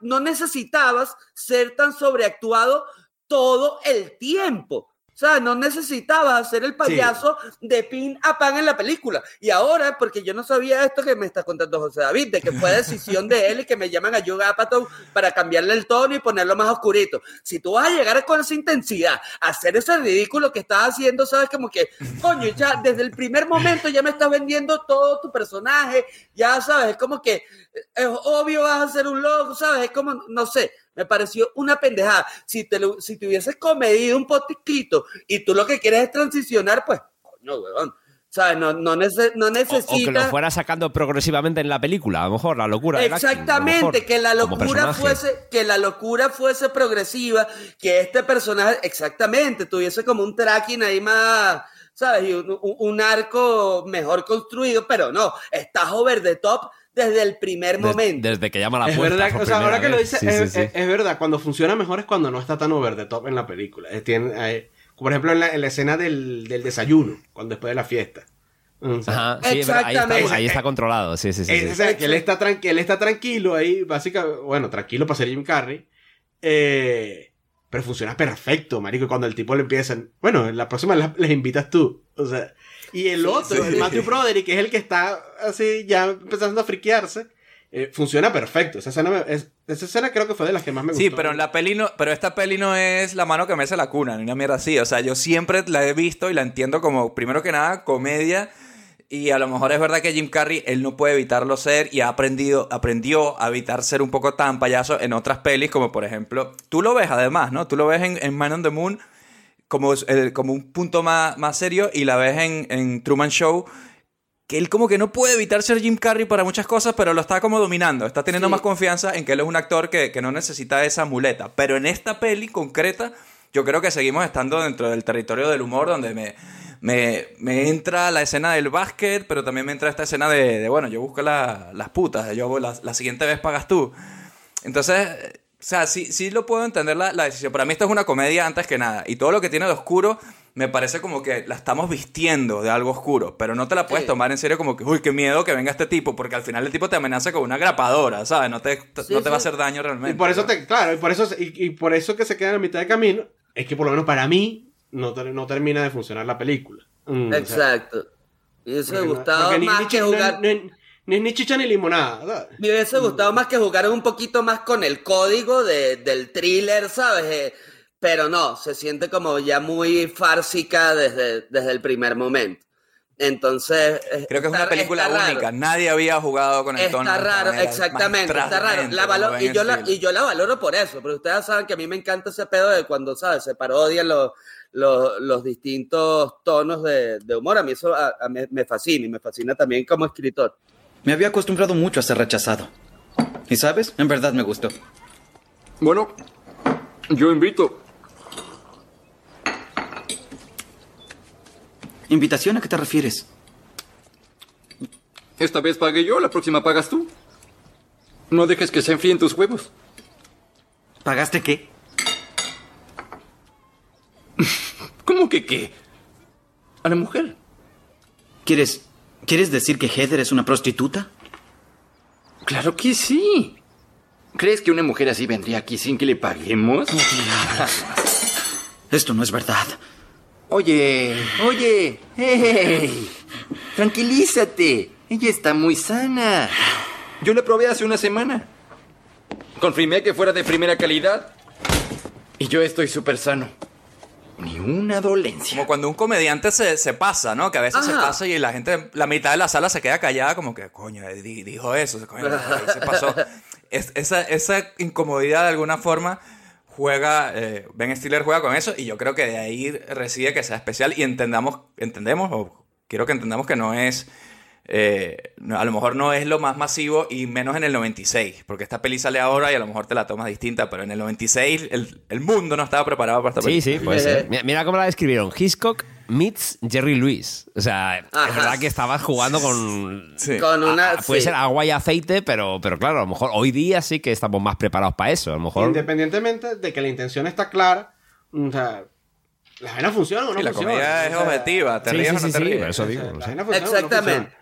no necesitabas ser tan sobreactuado todo el tiempo. O sea, no necesitabas hacer el payaso de pin a pan en la película. Y ahora, porque yo no sabía esto que me está contando José David, de que fue decisión de él y que me llaman a Joe Apatow para cambiarle el tono y ponerlo más oscurito. Si tú vas a llegar con esa intensidad a hacer ese ridículo que estás haciendo, sabes, como que, coño, ya desde el primer momento ya me estás vendiendo todo tu personaje, ya sabes, es como que es obvio vas a ser un loco, sabes, es como, no sé, me pareció una pendejada. Si te, lo- si te hubieses comedido un potiquito y tú lo que quieres es transicionar, pues, coño, weón. ¿Sabes? No, no, nece- no O, o que lo fuera sacando progresivamente en la película, a lo mejor, la locura. acting, Exactamente, mejor, que la locura fuese, que la locura fuese progresiva, que este personaje, exactamente, tuviese como un tracking ahí más, ¿sabes? Y un, un- un arco mejor construido, pero no, estás over the top desde el primer Des- momento. desde que llama a la Es puerta. verdad, o sea, ahora que lo vez. dices, Sí, es, sí, sí. es- es verdad, cuando funciona mejor es cuando no está tan over the top en la película. Eh, tiene, eh, por ejemplo, en la, en la escena del, del desayuno, cuando después de la fiesta. Mm, o sea, Ajá, sí, es verdad, ahí, está, Exactamente. ahí está controlado. Sí, sí, sí. que él está, tran- que él está tranquilo ahí, básicamente, bueno, tranquilo para ser Jim Carrey. eh, pero funciona perfecto, marico. y Cuando el tipo le empieza, bueno, la próxima les invitas tú. O sea, y el otro, el Matthew Broderick, que es el que está así ya empezando a friquearse, eh, funciona perfecto. Esa escena, me- es- esa escena creo que fue de las que más me gustó. Sí, pero en la peli no, pero esta peli no es la mano que mece la cuna, ni una mierda así. O sea, yo siempre la he visto y la entiendo como, primero que nada, comedia. Y a lo mejor es verdad que Jim Carrey, él no puede evitarlo ser y ha aprendido, aprendió a evitar ser un poco tan payaso en otras pelis, como por ejemplo, tú lo ves además, ¿no? Tú lo ves en, en Man on the Moon como, el- como un punto más, más serio y la ves en, en Truman Show que él como que no puede evitar ser Jim Carrey para muchas cosas, pero lo está como dominando. Está teniendo Sí. más confianza en que él es un actor que, que no necesita esa muleta. Pero en esta peli concreta, yo creo que seguimos estando dentro del territorio del humor, donde me, me, me entra la escena del básquet, pero también me entra esta escena de, de, bueno, yo busco la- las putas, yo la, la siguiente vez pagas tú. Entonces, eh, o sea, sí, sí lo puedo entender la, la decisión. Para mí esto es una comedia antes que nada. Y todo lo que tiene de oscuro me parece como que la estamos vistiendo de algo oscuro. Pero no te la puedes Sí. tomar en serio como que, uy, qué miedo que venga este tipo. Porque al final el tipo te amenaza con una grapadora, ¿sabes? No te, Sí, no te va a hacer daño realmente. Y por eso te, claro, y por eso, y, y por eso que se queda en la mitad de camino, es que por lo menos para mí no, ter- no termina de funcionar la película. Mm, o sea, Exacto. Me no- gustado porque ni- más ni que chi- no- jugar. no- ni, ni chicha ni limonada. Me hubiese gustado más que jugaran un poquito más con el código de- del thriller, ¿sabes? Eh, pero no, se siente como ya muy fársica desde, desde el primer momento. Entonces. Creo que es está- una película está raro. única. Nadie había jugado con el tono. Está de esta raro, manera, exactamente, está raro. La valo- y, yo la, y yo la valoro por eso, pero ustedes saben que a mí me encanta ese pedo de cuando, ¿sabes? Se parodian los, los, los distintos tonos de, de humor. A mí eso a- a mí me fascina y me fascina también como escritor. Me había acostumbrado mucho a ser rechazado. Y sabes, en verdad me gustó. Bueno, yo invito. ¿Invitación a qué te refieres? Esta vez pagué yo, la próxima pagas tú. No dejes que se enfríen tus huevos. ¿Pagaste qué? ¿Cómo que qué? A la mujer. ¿Quieres, ¿Quieres decir que Heather es una prostituta? Claro que sí. ¿Crees que una mujer así vendría aquí sin que le paguemos? Esto no es verdad. Oye, oye, hey, tranquilízate. Ella está muy sana. Yo la probé hace una semana. Confirmé que fuera de primera calidad. Y yo estoy súper sano. Ni una dolencia. Como cuando un comediante se, se pasa, ¿no? Que a veces se Ajá. pasa y la gente, la mitad de la sala se queda callada, como que, coño, eh, di- dijo eso, coño, se pasó. Es- esa, esa incomodidad de alguna forma juega, eh, Ben Stiller juega con eso y yo creo que de ahí reside que sea especial y entendamos, entendemos, o quiero que entendamos que no es eh, no- a lo mejor no es lo más masivo y menos en el 96, porque esta peli sale ahora y a lo mejor te la tomas distinta, pero en el 96 el, el mundo no estaba preparado para esta Sí, película. sí, puede ser. Mira, mira cómo la describieron. Hitchcock meets Jerry Lewis. O sea, es verdad que estabas jugando con... Con una. Puede sí. ser agua y aceite, pero, pero claro, a lo mejor hoy día sí que estamos más preparados para eso. A lo mejor... Independientemente de que la intención está clara, o sea, las vainas funcionan o no Y la funcionan. comedia es o sea, objetiva, te Sí, ríes sí, o no sí, te sí, ríes. eso digo. no sé. Exactamente.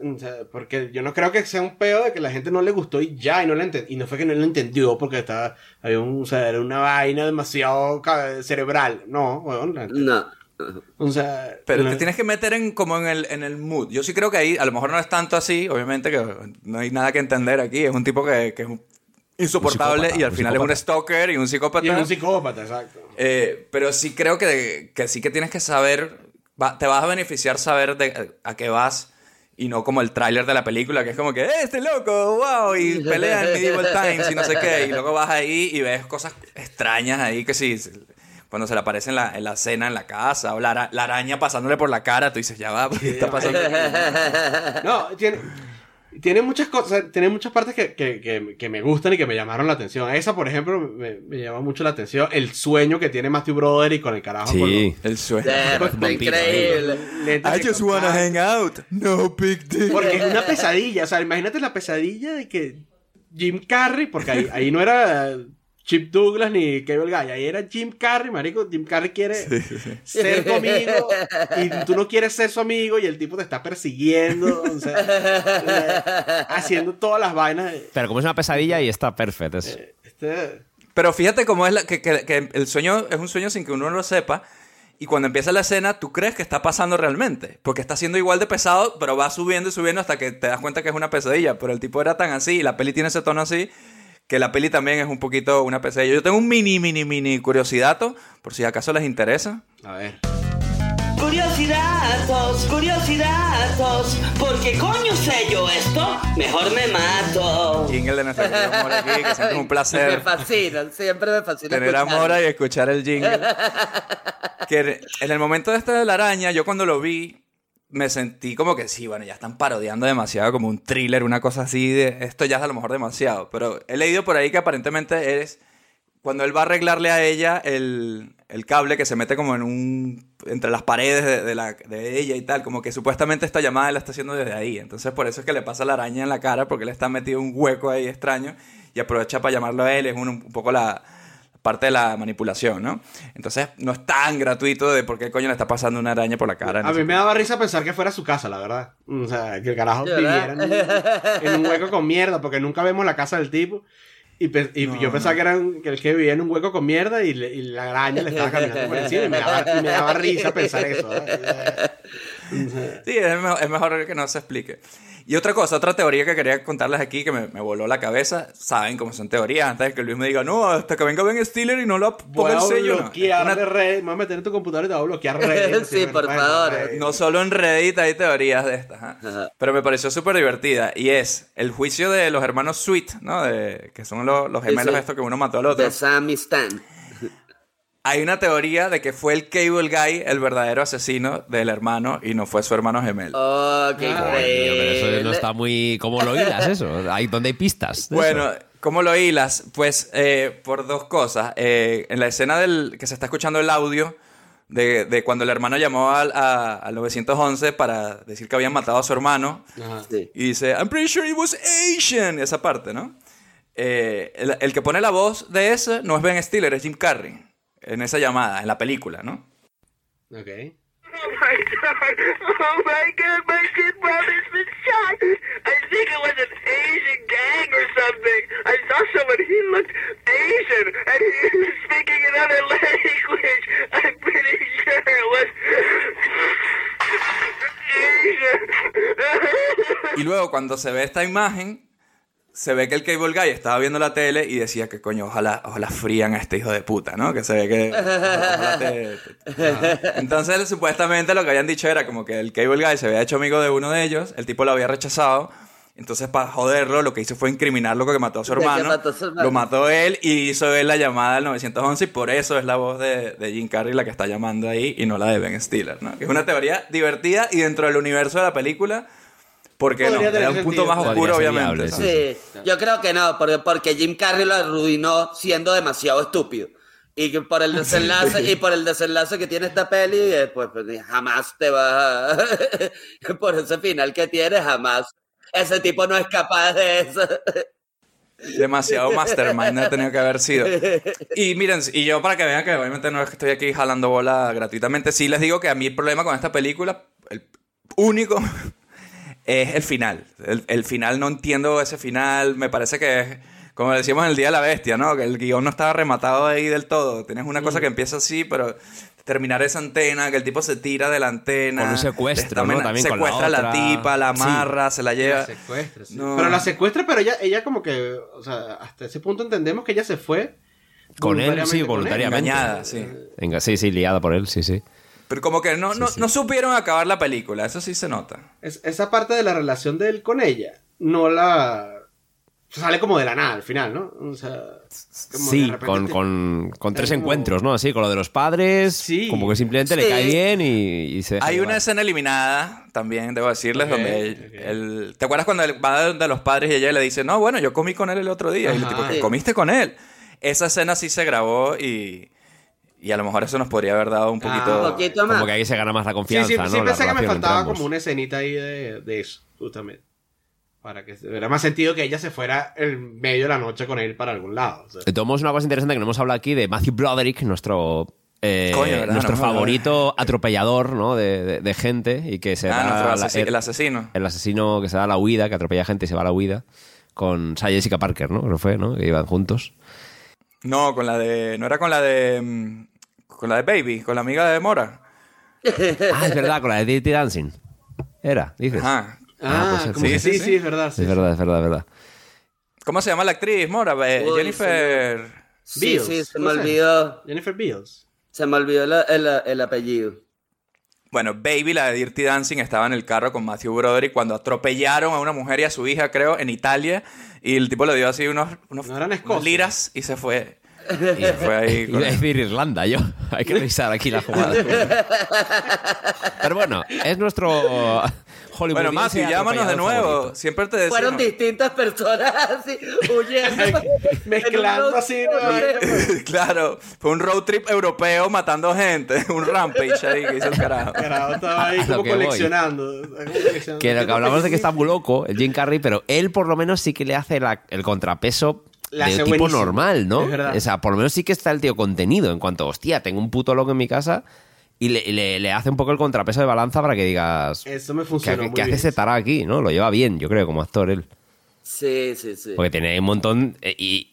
Funcionan. O sea, porque yo no creo que sea un pedo de que la gente no le gustó y ya, y no, la y no fue que no lo entendió porque estaba, había un, o sea, era una vaina demasiado cerebral. No, weón, la- No. o sea, Pero te tienes que meter en como en el, en el mood. Yo sí creo que ahí, a lo mejor no es tanto así, obviamente que no hay nada que entender aquí. Es un tipo que, que es un- insoportable y al final es un stalker y un psicópata. y es un psicópata, exacto. Eh, pero sí creo que, que sí que tienes que saber, va- te vas a beneficiar saber de a qué vas y no como el tráiler de la película que es como que ¡Eh, este loco, wow, y pelea en Medieval Times y no sé qué, y luego vas ahí y ves cosas extrañas ahí que sí, cuando se le aparece en la, en la cena en la casa o la, ara- la araña pasándole por la cara, tú dices, ya va, ¿qué está pasando? No, tiene, tiene muchas cosas, tiene muchas partes que, que, que, que me gustan y que me llamaron la atención. Esa, por ejemplo, me, me llama mucho la atención. El sueño que tiene Matthew Broderick con el carajo. con Sí. El sueño. Está increíble. lentes de contacto. hang out, no big deal. Porque es una pesadilla. O sea, imagínate la pesadilla de que Jim Carrey, porque ahí, ahí no era Chip Douglas ni Cable Guy, ahí era Jim Carrey, marico. Jim Carrey quiere ser tu amigo y tú no quieres ser su amigo y el tipo te está persiguiendo, o sea, eh, haciendo todas las vainas. de- Pero como es una pesadilla y está perfecto. es- Este, Pero fíjate cómo es la, que, que- que el sueño es un sueño sin que uno lo sepa. Y cuando empieza la escena, tú crees que está pasando realmente. Porque está siendo igual de pesado, pero va subiendo y subiendo hasta que te das cuenta que es una pesadilla. Pero el tipo era tan así y la peli tiene ese tono así que la peli también es un poquito una pesadilla. Yo tengo un mini, mini, mini curiosidad, por si acaso les interesa. a ver. Curiosidades, curiosidades, ¿por qué coño sé yo esto? Mejor me mato. Jingle de nuestra querida Mora aquí, que siempre es un Me placer fascina, siempre me fascina. tener a. Mora y escuchar el jingle. que en el momento de este de la araña, yo cuando lo vi, me sentí como que sí, bueno, ya están parodiando demasiado, como un thriller, una cosa así, de esto ya es a lo mejor demasiado. Pero he leído por ahí que aparentemente es cuando él va a arreglarle a ella el, el cable que se mete como en un entre las paredes de, de la, de ella y tal, como que supuestamente esta llamada la está haciendo desde ahí. Entonces por eso es que le pasa la araña en la cara, porque él está metido un hueco ahí extraño y aprovecha para llamarlo a él, es un, un poco la parte de la manipulación, ¿no? Entonces no es tan gratuito de por qué coño le está pasando una araña por la cara. A mí me daba risa pensar que fuera su casa, la verdad. O sea, que el carajo ¿De viviera en un, en un hueco con mierda, porque nunca vemos la casa del tipo. Y, pe- y yo pensaba que era un- que el que vivía en un hueco con mierda y, le- y la araña le estaba caminando por encima y me daba, y me daba risa pensar eso. ¿eh? Sí, es mejor, es mejor que no se explique. Y otra cosa, otra teoría que quería contarles aquí que me, me voló la cabeza. Saben cómo son teorías. Antes de que Luis me diga, no, hasta que venga Ben Stiller y no lo Voy ponga a el sello. No. bloquear Una- de Reddit, me voy a meter en tu computadora y te voy a bloquear Reddit. Sí, por favor. No solo en Reddit hay teorías de estas. Ajá. pero me pareció súper divertida. Y es el juicio de los hermanos Sweet, ¿no? De, que son los, los Sí, gemelos sí. estos que uno mató al otro. De Sammy Stan. Hay una teoría de que fue el Cable Guy el verdadero asesino del hermano y no fue su hermano gemelo. Oh, qué Coño, pero eso no está muy... ¿Cómo lo hilas eso? Hay, ¿Dónde hay pistas? Bueno, eso? ¿cómo lo hilas? Pues eh, por dos cosas. Eh, en la escena del que se está escuchando el audio de, de cuando el hermano llamó al, a- al 911 para decir que habían matado a su hermano Ajá. Sí. y dice, I'm pretty sure he was Asian, esa parte, ¿no? Eh, el, el que pone la voz de ese no es Ben Stiller, es Jim Carrey, en esa llamada, en la película, ¿no? Ok. Oh my god! Oh my god! My kid brother's been shot. I think it was an Asian gang or something. I saw someone. He looked Asian, and he was speaking another language. I'm pretty sure it was Asian. Y luego cuando se ve esta imagen, se ve que el Cable Guy estaba viendo la tele y decía que coño, ojalá, ojalá frían a este hijo de puta, ¿no? Que se ve que... ojalá te- te- ajá. Entonces supuestamente lo que habían dicho era como que el Cable Guy se había hecho amigo de uno de ellos, el tipo lo había rechazado. Entonces, para joderlo, lo que hizo fue incriminarlo que mató a su De que hermano. mató a su hermano. Lo mató él y hizo él la llamada al 911 y por eso es la voz de, de Jim Carrey la que está llamando ahí y no la de Ben Stiller, ¿no? Que es una teoría divertida y dentro del universo de la película Porque no, era un punto sentido. más oscuro, obviamente. Sí, yo creo que no, porque, porque Jim Carrey lo arruinó siendo demasiado estúpido. Y que por el desenlace, y por el desenlace que tiene esta peli, eh, pues, pues, jamás te va a... por ese final que tiene, jamás. Ese tipo no es capaz de eso. Demasiado mastermind ha tenido que haber sido. Y miren, y yo para que vean que obviamente no es que estoy aquí jalando bola gratuitamente, sí les digo que a mí el problema con esta película, el único, es el final. El, el final, no entiendo ese final, me parece que es, como decíamos en el Día de la Bestia, ¿no? Que el guion no estaba rematado ahí del todo. Tienes una cosa que empieza así, pero terminar esa antena, que el tipo se tira de la antena. Con un secuestro, ¿no? También con la secuestra a la, tipa, la Sí. amarra, se la lleva. La secuestra, sí. No. Pero la secuestra, pero ella, ella como que, o sea, hasta ese punto entendemos que ella se fue. Con él, sí, voluntariamente. Engañada, sí. Venga, sí, sí, liada por él, sí, sí. Pero como que no, no, no supieron acabar la película, eso sí se nota. Es- esa parte de la relación de él con ella, no la... Sale como de la nada al final, ¿no? O sea... como de Sí, repente con, te- con, con tres como- encuentros, ¿no? Así, con lo de los padres, como que simplemente le Sí. cae bien y, y se deja Hay una llevar. escena eliminada, también debo decirles, Ok, donde él- él- ¿Te acuerdas cuando él va de los padres y ella le dice, no, bueno, yo comí con él el otro día? y el Ajá. tipo, ¿que Sí. comiste con él? Esa escena sí se grabó y, y a lo mejor eso nos podría haber dado un poquito... Un poquito más. Como que ahí se gana más la confianza, sí, ¿no? sí La pensé que me faltaba como una escenita ahí de, de eso, justamente. Para que tuviera más sentido que ella se fuera en medio de la noche con él para algún lado. o sea. Modos, una cosa interesante que no hemos hablado aquí de Matthew Broderick, nuestro, eh, Coño, ¿verdad? nuestro No favorito atropellador ¿no? de, de- de gente y que se Ah, da nuestro la- asesi- el asesino. El asesino que se da la huida, que atropella gente y se va a la huida con Sarah Jessica Parker, ¿no? Creo fue, ¿no? Que iban juntos. No, con la de... No era con la de... Con la de Baby, con la amiga de Mora. Ah, es verdad, con la de Dirty Dancing. Era, dices. Ajá. Ah, puede ser. como que sí, sí, es verdad. sí, Es verdad, es verdad, es verdad. ¿Cómo se llama la actriz, Mora? Eh, Uy, Jennifer... Sí, Beals, sí, se me ¿cómo se llama? olvidó. Jennifer Beals. Se me olvidó la- el, el apellido. Bueno, Baby, la de Dirty Dancing, estaba en el carro con Matthew Broderick cuando atropellaron a una mujer y a su hija, creo, en Italia. Y el tipo le dio así unos, unos, No Escocia. liras y se fue. Y fue ahí. con Iba a decir Irlanda, yo. Hay que revisar aquí la jugada. Pero bueno, es nuestro Hollywood. Bueno, Matthew, llámanos de nuevo. Siempre te decimos. Fueron distintas personas así, huyendo. Mezclando así, ¿no? claro, fue un road trip europeo matando gente. Un rampage ahí que hizo el carajo. Carajo, estaba ahí como coleccionando. coleccionando. Que lo que hablamos de que está muy loco, el Jim Carrey, pero él por lo menos sí que le hace la- el contrapeso La de tipo buenísimo. normal, ¿no? Es verdad. O sea, por lo menos sí que está el tío contenido en cuanto, hostia, tengo un puto loco en mi casa y le, le- le hace un poco el contrapeso de balanza para que digas, Eso me ¿qué, funcionó qué hace ese tará aquí? ¿no? Lo lleva bien, yo creo, como actor él. Sí, sí, sí. Porque tiene un montón eh, y,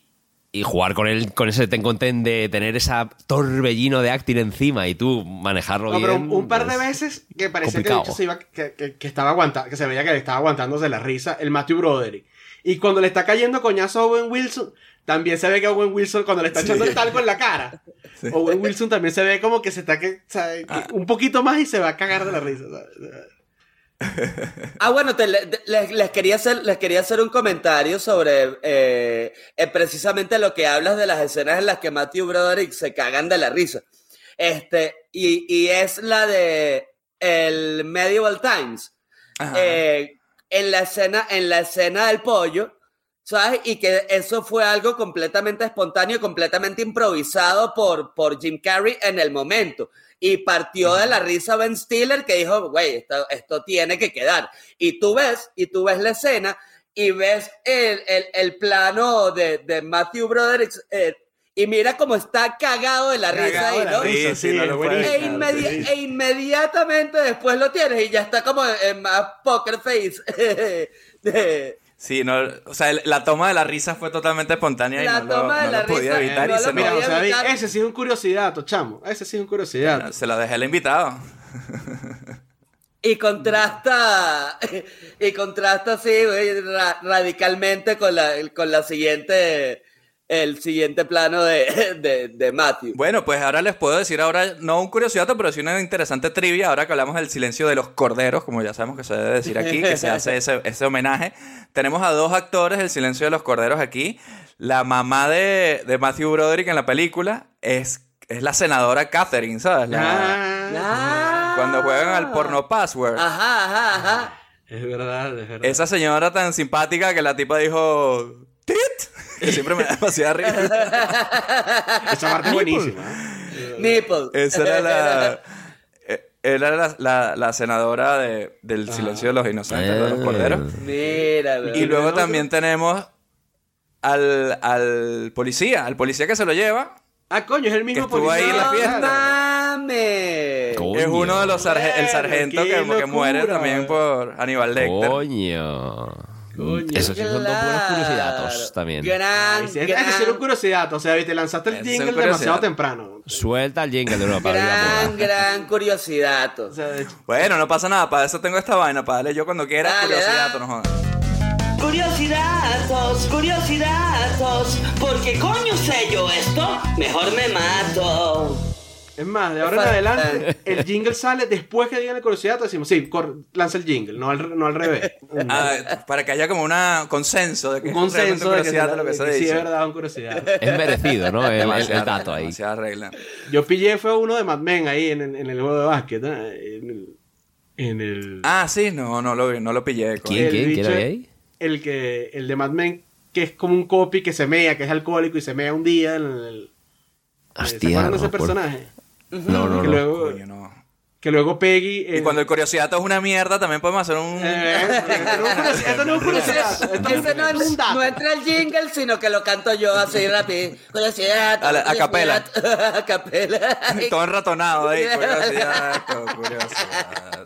y jugar con él, con ese ten con ten de tener esa torbellino de acting encima y tú manejarlo No, pero bien. un, un par de es- veces que parecía que, se iba, que, que- que estaba aguantando, que se veía que le estaba aguantándose la risa el Matthew Broderick. Y cuando le está cayendo coñazo a Owen Wilson, también se ve que Owen Wilson, cuando le está echando el talco en la cara, Owen Wilson también se ve como que se está que, sabe, que un poquito más y se va a cagar de la risa. ¿sabes? Ah, bueno, te- le- te- les, les quería hacer, les quería hacer un comentario sobre eh, eh, precisamente lo que hablas de las escenas en las que Matthew Broderick se cagan de la risa. Este, y, y es la de el Medieval Times. Eh, en la escena, en la escena del pollo, ¿sabes? Y que eso fue algo completamente espontáneo, completamente improvisado por, por Jim Carrey en el momento. Y partió de la risa Ben Stiller que dijo, güey, esto, esto tiene que quedar. Y tú ves, y tú ves la escena y ves el, el, el plano de, de Matthew Broderick eh, y mira cómo está cagado de la risa ahí, ¿no? risa, sí, no es lo buenísimo. E, inmedi- e inmediatamente después lo tienes y ya está como en más poker face. De- Sí, no, o sea, la toma de la risa fue totalmente espontánea La y no lo, toma de no la lo podía risa, evitar no y lo se, Mira, o sea, evitar. ese sí es un curiosidad, chamo. Ese sí es un curiosidad. se lo dejé al invitado. y contrasta y contrasta así güey, ra- radicalmente con la con la siguiente el siguiente plano de, de, de Matthew. Bueno, pues ahora les puedo decir ahora, no un curiosidad, pero sí una interesante trivia, ahora que hablamos del silencio de los corderos, como ya sabemos que se debe decir aquí, que se hace ese, ese homenaje. Tenemos a dos actores del silencio de los corderos aquí. La mamá de, de Matthew Broderick en la película es, es la senadora Catherine, ¿sabes? La- Ah. Cuando juegan al porno password. Ajá, ajá, ajá. Es verdad, es verdad. Esa señora tan simpática que la tipa dijo... ¡Tit! Que siempre me da demasiada risa. Esa parte es buenísima. Nipple. Esa era la... eh, Era la, la- la senadora de- del silencio de los inocentes, de los corderos. Mira, Y luego también tenemos al, al policía, al policía que se lo lleva. Ah, coño, es el mismo estuvo ahí en la ¡No fiesta. mames! Es uno de los sarge- el sargento que, que muere también por Aníbal Lecter. Coño. Eso sí son dos buenos curiosidades también. Gran, es que ser un curiosidad. O sea, te lanzaste el Es jingle demasiado temprano. Suelta el jingle de Europa. vida gran, gran curiosidad. Bueno, no pasa nada, para eso tengo esta vaina, para darle yo cuando quiera Dale, curiosidad, no jodas. Curiosidades, curiosidades, porque coño sé yo esto, mejor me mato. Es más, de ahora en adelante, el jingle sale después que digan la curiosidad. Te decimos, sí, lanza el jingle, no al, no al revés. Ah, para que haya como un consenso de que un es consenso de que, curiosidad de lo que se de que sí dice. es verdad, un curiosidad. Es merecido, ¿no? El, el- el Demasiada dato ahí. regla. Yo pillé fue uno de Mad Men ahí en, el- en el juego de básquet. ¿no? En el. En el Ah, sí, no, no lo, no lo pillé. ¿Quién, el quién? ¿Quién ahí? El que. El de Mad Men, que es como un copy que se mea, que es alcohólico y se mea un día en el. ¿Se Hostia, acuerdan de no ese personaje? No, no, que no. luego, Coño, no. que luego Peggy. Y eh, cuando el curiosidad es una mierda, también podemos hacer un... eh, esto no es curiosidad, esto no es curiosidad, esto es Ese no, un dato. no entra el jingle, sino que lo canto yo así rápido. Curiosidad. A la- a curiosidad, a capela. Todo enratonado ahí. Curiosidad, curiosidad.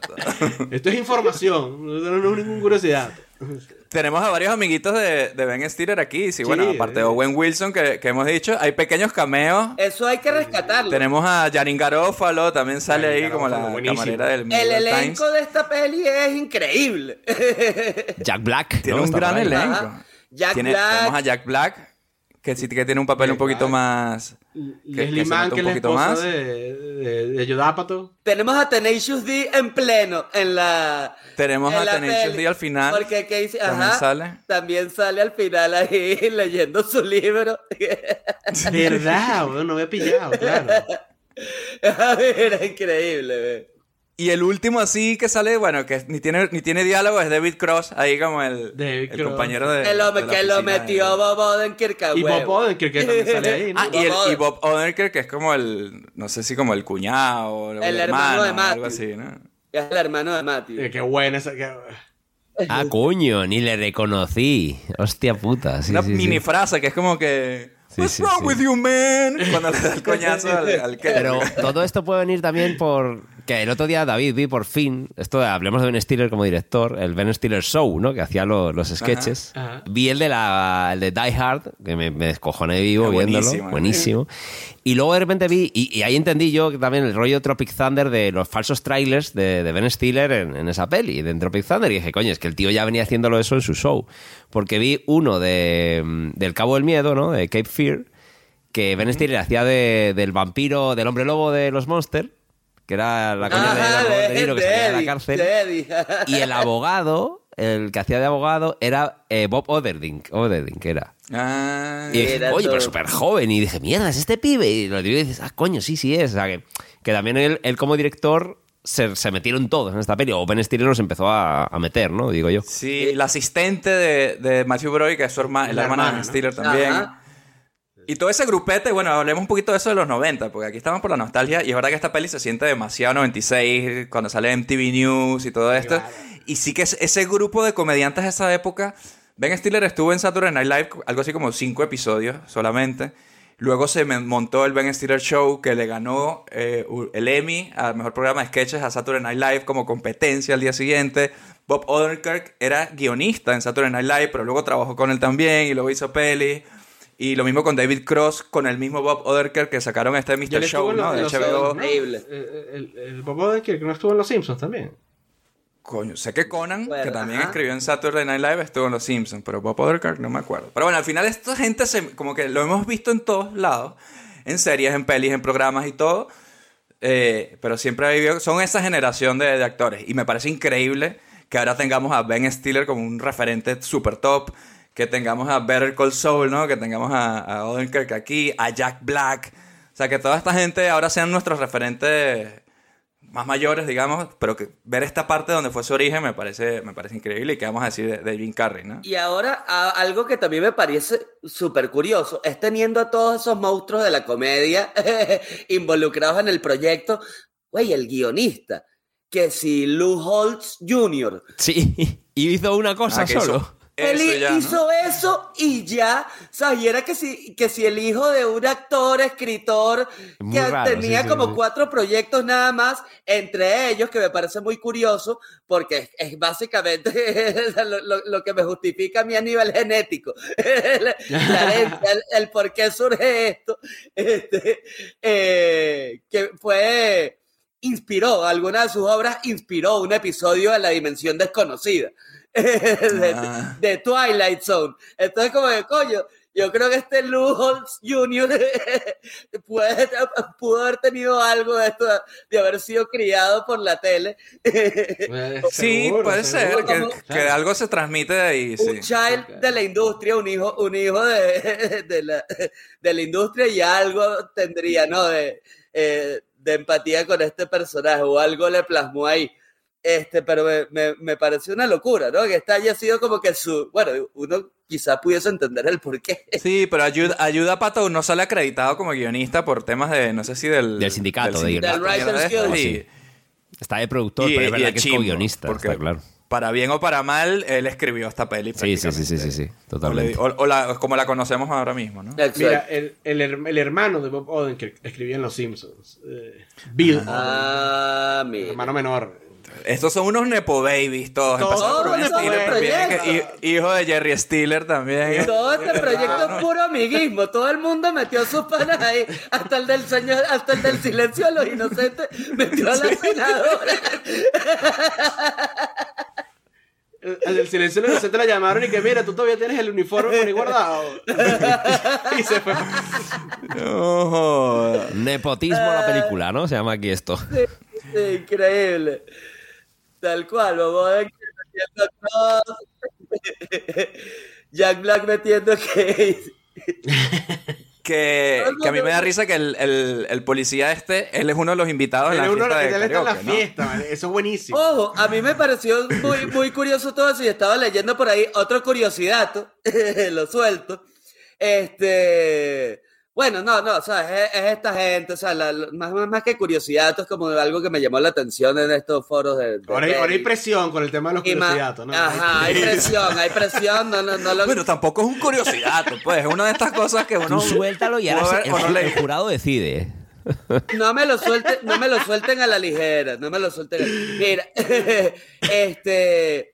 Esto es información, no no es ninguna curiosidad. Tenemos a varios amiguitos de, de Ben Stiller aquí. Sí, bueno, aparte eh. de Owen Wilson que, que hemos dicho, hay pequeños cameos. Eso hay que rescatarlo. Tenemos a Janine Garófalo, también sale Janine ahí como la buenísimo. camarera del El New Times. elenco de esta peli es increíble. Jack Black. Tiene ¿no? un gran elenco. Ajá. Jack Tiene- Black. Tenemos a Jack Black, que sí que tiene un papel un poquito más... Que, Leslie que Mann, es la poquito esposa más. de, de, de Yodapato. Tenemos a Tenacious D en pleno en la. Tenemos en a la Tenacious peli. D al final. Porque Casey, También ajá, sale. También sale al final ahí leyendo su libro. ¿Verdad? weón? No me he pillado, claro. Era increíble, ve. Y el último así que sale, bueno, que ni tiene, ni tiene diálogo, es David Cross, ahí como el, David el Cross. compañero de... El hombre que lo metió Bob Odenkirk a Y. Bob Odenkirk, que también sale ahí, ¿no? Ah, y, el, Bob y Bob Odenkirk, que es como el, no sé si como el cuñado, o el, El hermano de algo Matthew. así, ¿no? Es el hermano de Matthew. Eh, Qué buena esa. qué- Ah, coño, ni le reconocí. Hostia puta. Sí, Una sí, sí. mini frase que es como que... Sí, What's sí, wrong sí. with you, man? Cuando le da el coñazo al, al que... Pero todo esto puede venir también por que el otro día David vi por fin, esto de- hablemos de Ben Stiller como director, el Ben Stiller Show, ¿no? Que hacía lo- los sketches. Ajá, ajá. Vi el de la el de Die Hard, que me, me descojoné vivo Ah, viéndolo, buenísimo, ¿eh? buenísimo. Y luego de repente vi, y, y ahí entendí yo también el rollo Tropic Thunder de los falsos trailers de, de Ben Stiller en, en esa peli, de Tropic Thunder, y dije, coño, es que el tío ya venía haciéndolo eso en su show. Porque vi uno de, del Cabo del Miedo, ¿no? De Cape Fear, que Ben Stiller hacía de- del vampiro, del hombre lobo de los Monsters, que era la coña de, Ajá, De Niro que de salía de la cárcel. de Eddie. Y el abogado, el que hacía de abogado, era eh, Bob Oderdink, Oderdink era. Ah, Y dije, Era oye, pero todo. súper joven. Y dije, mierda, es este pibe. Y lo digo y dices, ah, coño, sí, sí es. O sea, que, que también él, él como director se, se metieron todos en esta peli. O Ben Stiller los empezó a, a meter, ¿no? Digo yo. Sí, la asistente de, de Matthew Broderick, que es su herma- la, La hermana de hermana, Ben ¿no? Stiller también. Ajá. Y todo ese grupete, bueno, hablemos un poquito de eso de los 90, porque aquí estamos por la nostalgia y es verdad que esta peli se siente demasiado 96, cuando sale MTV News y todo esto. Y sí que es- ese grupo de comediantes de esa época, Ben Stiller estuvo en Saturday Night Live algo así como cinco episodios solamente. Luego se montó el Ben Stiller Show que le ganó eh, el Emmy al mejor programa de sketches a Saturday Night Live como competencia al día siguiente. Bob Odenkirk era guionista en Saturday Night Live, pero luego trabajó con él también y luego hizo peli. Y lo mismo con David Cross, con el mismo Bob Odenkirk que sacaron este Mr. Show, ¿no? De HBO. Increíble. El, el, el Bob Odenkirk que no estuvo en Los Simpsons también. Coño, sé que Conan, Bueno, que también ajá. escribió en Saturday Night Live, estuvo en Los Simpsons, pero Bob Odenkirk no me acuerdo. Pero bueno, al final esta gente se, como que lo hemos visto en todos lados, en series, en pelis, en programas y todo, eh, pero siempre ha vivido, son esa generación de, de actores. Y me parece increíble que ahora tengamos a Ben Stiller como un referente super top, que tengamos a Better Call Saul, ¿no? Que tengamos a, a Odenkirk aquí, a Jack Black. O sea, que toda esta gente ahora sean nuestros referentes más mayores, digamos, pero que ver esta parte donde fue su origen me parece, me parece increíble. ¿Y qué vamos a decir de, de Jim Carrey, no? Y ahora a- algo que también me parece súper curioso es teniendo a todos esos monstruos de la comedia involucrados en el proyecto, güey, el guionista, que si Lou Holtz Jr. Sí, y hizo una cosa Ah, que hizo Él hizo eso y ya, ¿sabes? Y era que si, que si el hijo de un actor, escritor, Muy que raro, tenía sí, como sí. cuatro proyectos nada más, entre ellos, que me parece muy curioso, porque es, es básicamente lo, lo- lo que me justifica a mí a nivel genético. Herencia, el, el por qué surge esto, este, eh, que fue inspiró, alguna de sus obras inspiró un episodio de La Dimensión Desconocida de, Ah. de Twilight Zone. Entonces, como de coño, yo creo que este Lou Holtz Jr. puede- pudo haber tenido algo de esto, de haber sido criado por la tele. Sí, Seguro, puede seguro. ser que, que algo se transmite de ahí, sí. un child de la industria, un hijo, un hijo de, de, la, de la industria y algo tendría, ¿no? De, eh, de empatía con este personaje o algo le plasmó ahí. Este, pero me, me, me pareció una locura, ¿no? Que esta haya sido como que su, bueno, uno quizás pudiese entender el porqué. Sí, pero ayuda, ayuda a Pato no sale acreditado como guionista por temas de, no sé si del... Del sindicato, de Del Guild. y- Sí. Está de productor, y- pero es verdad de que es chimbo, co-guionista, porque está claro. Para bien o para mal, él escribió esta peli. Sí, sí, sí, sí, sí, sí, totalmente. O, le- o- o la- como la conocemos ahora mismo, ¿no? Mira, el, el, el hermano de Bob Odenkirk escribía en Los Simpsons. eh, Bill. Ah, mira. Hermano menor. Estos son unos nepo babies todos. Todos por nepo Stiller babies. también, que- hi- hijo de Jerry Stiller también. Todo este proyecto es puro amiguismo. Todo el mundo metió sus panas ahí. Hasta el del señor, hasta el del silencio de los inocentes metió a la senadora. El, el del silencio inocente la llamaron y que mira, tú todavía tienes el uniforme por ahí guardado. y se fue. No. Nepotismo la película, ¿no? Se llama aquí esto. Sí, sí, increíble. Tal cual, Odenkirk metiendo todo. Jack Black metiendo que Que, que a mí me da risa que el, el- el policía este, él es uno de los invitados en la uno fiesta de él está en la fiesta. Eso es buenísimo. Ojo, a mí me pareció muy, muy curioso todo eso y estaba leyendo por ahí otro curiosidad, lo suelto. Este, bueno, no, no, ¿sabes? Es, es esta gente, o sea, la- la- más, más, más que curiosidad, es como algo que me llamó la atención en estos foros de... de Ahora hay, ahora hay peli. presión con el tema de los curiosidades, ¿no? Ajá, hay presión, hay presión, no, no, no lo... Bueno, tampoco es un curiosidad, pues. Es una de estas cosas que uno. Tú suéltalo y ahora ver o el, el jurado decide. No me lo suelten, no me lo suelten a la ligera, no me lo suelten. a- Mira, este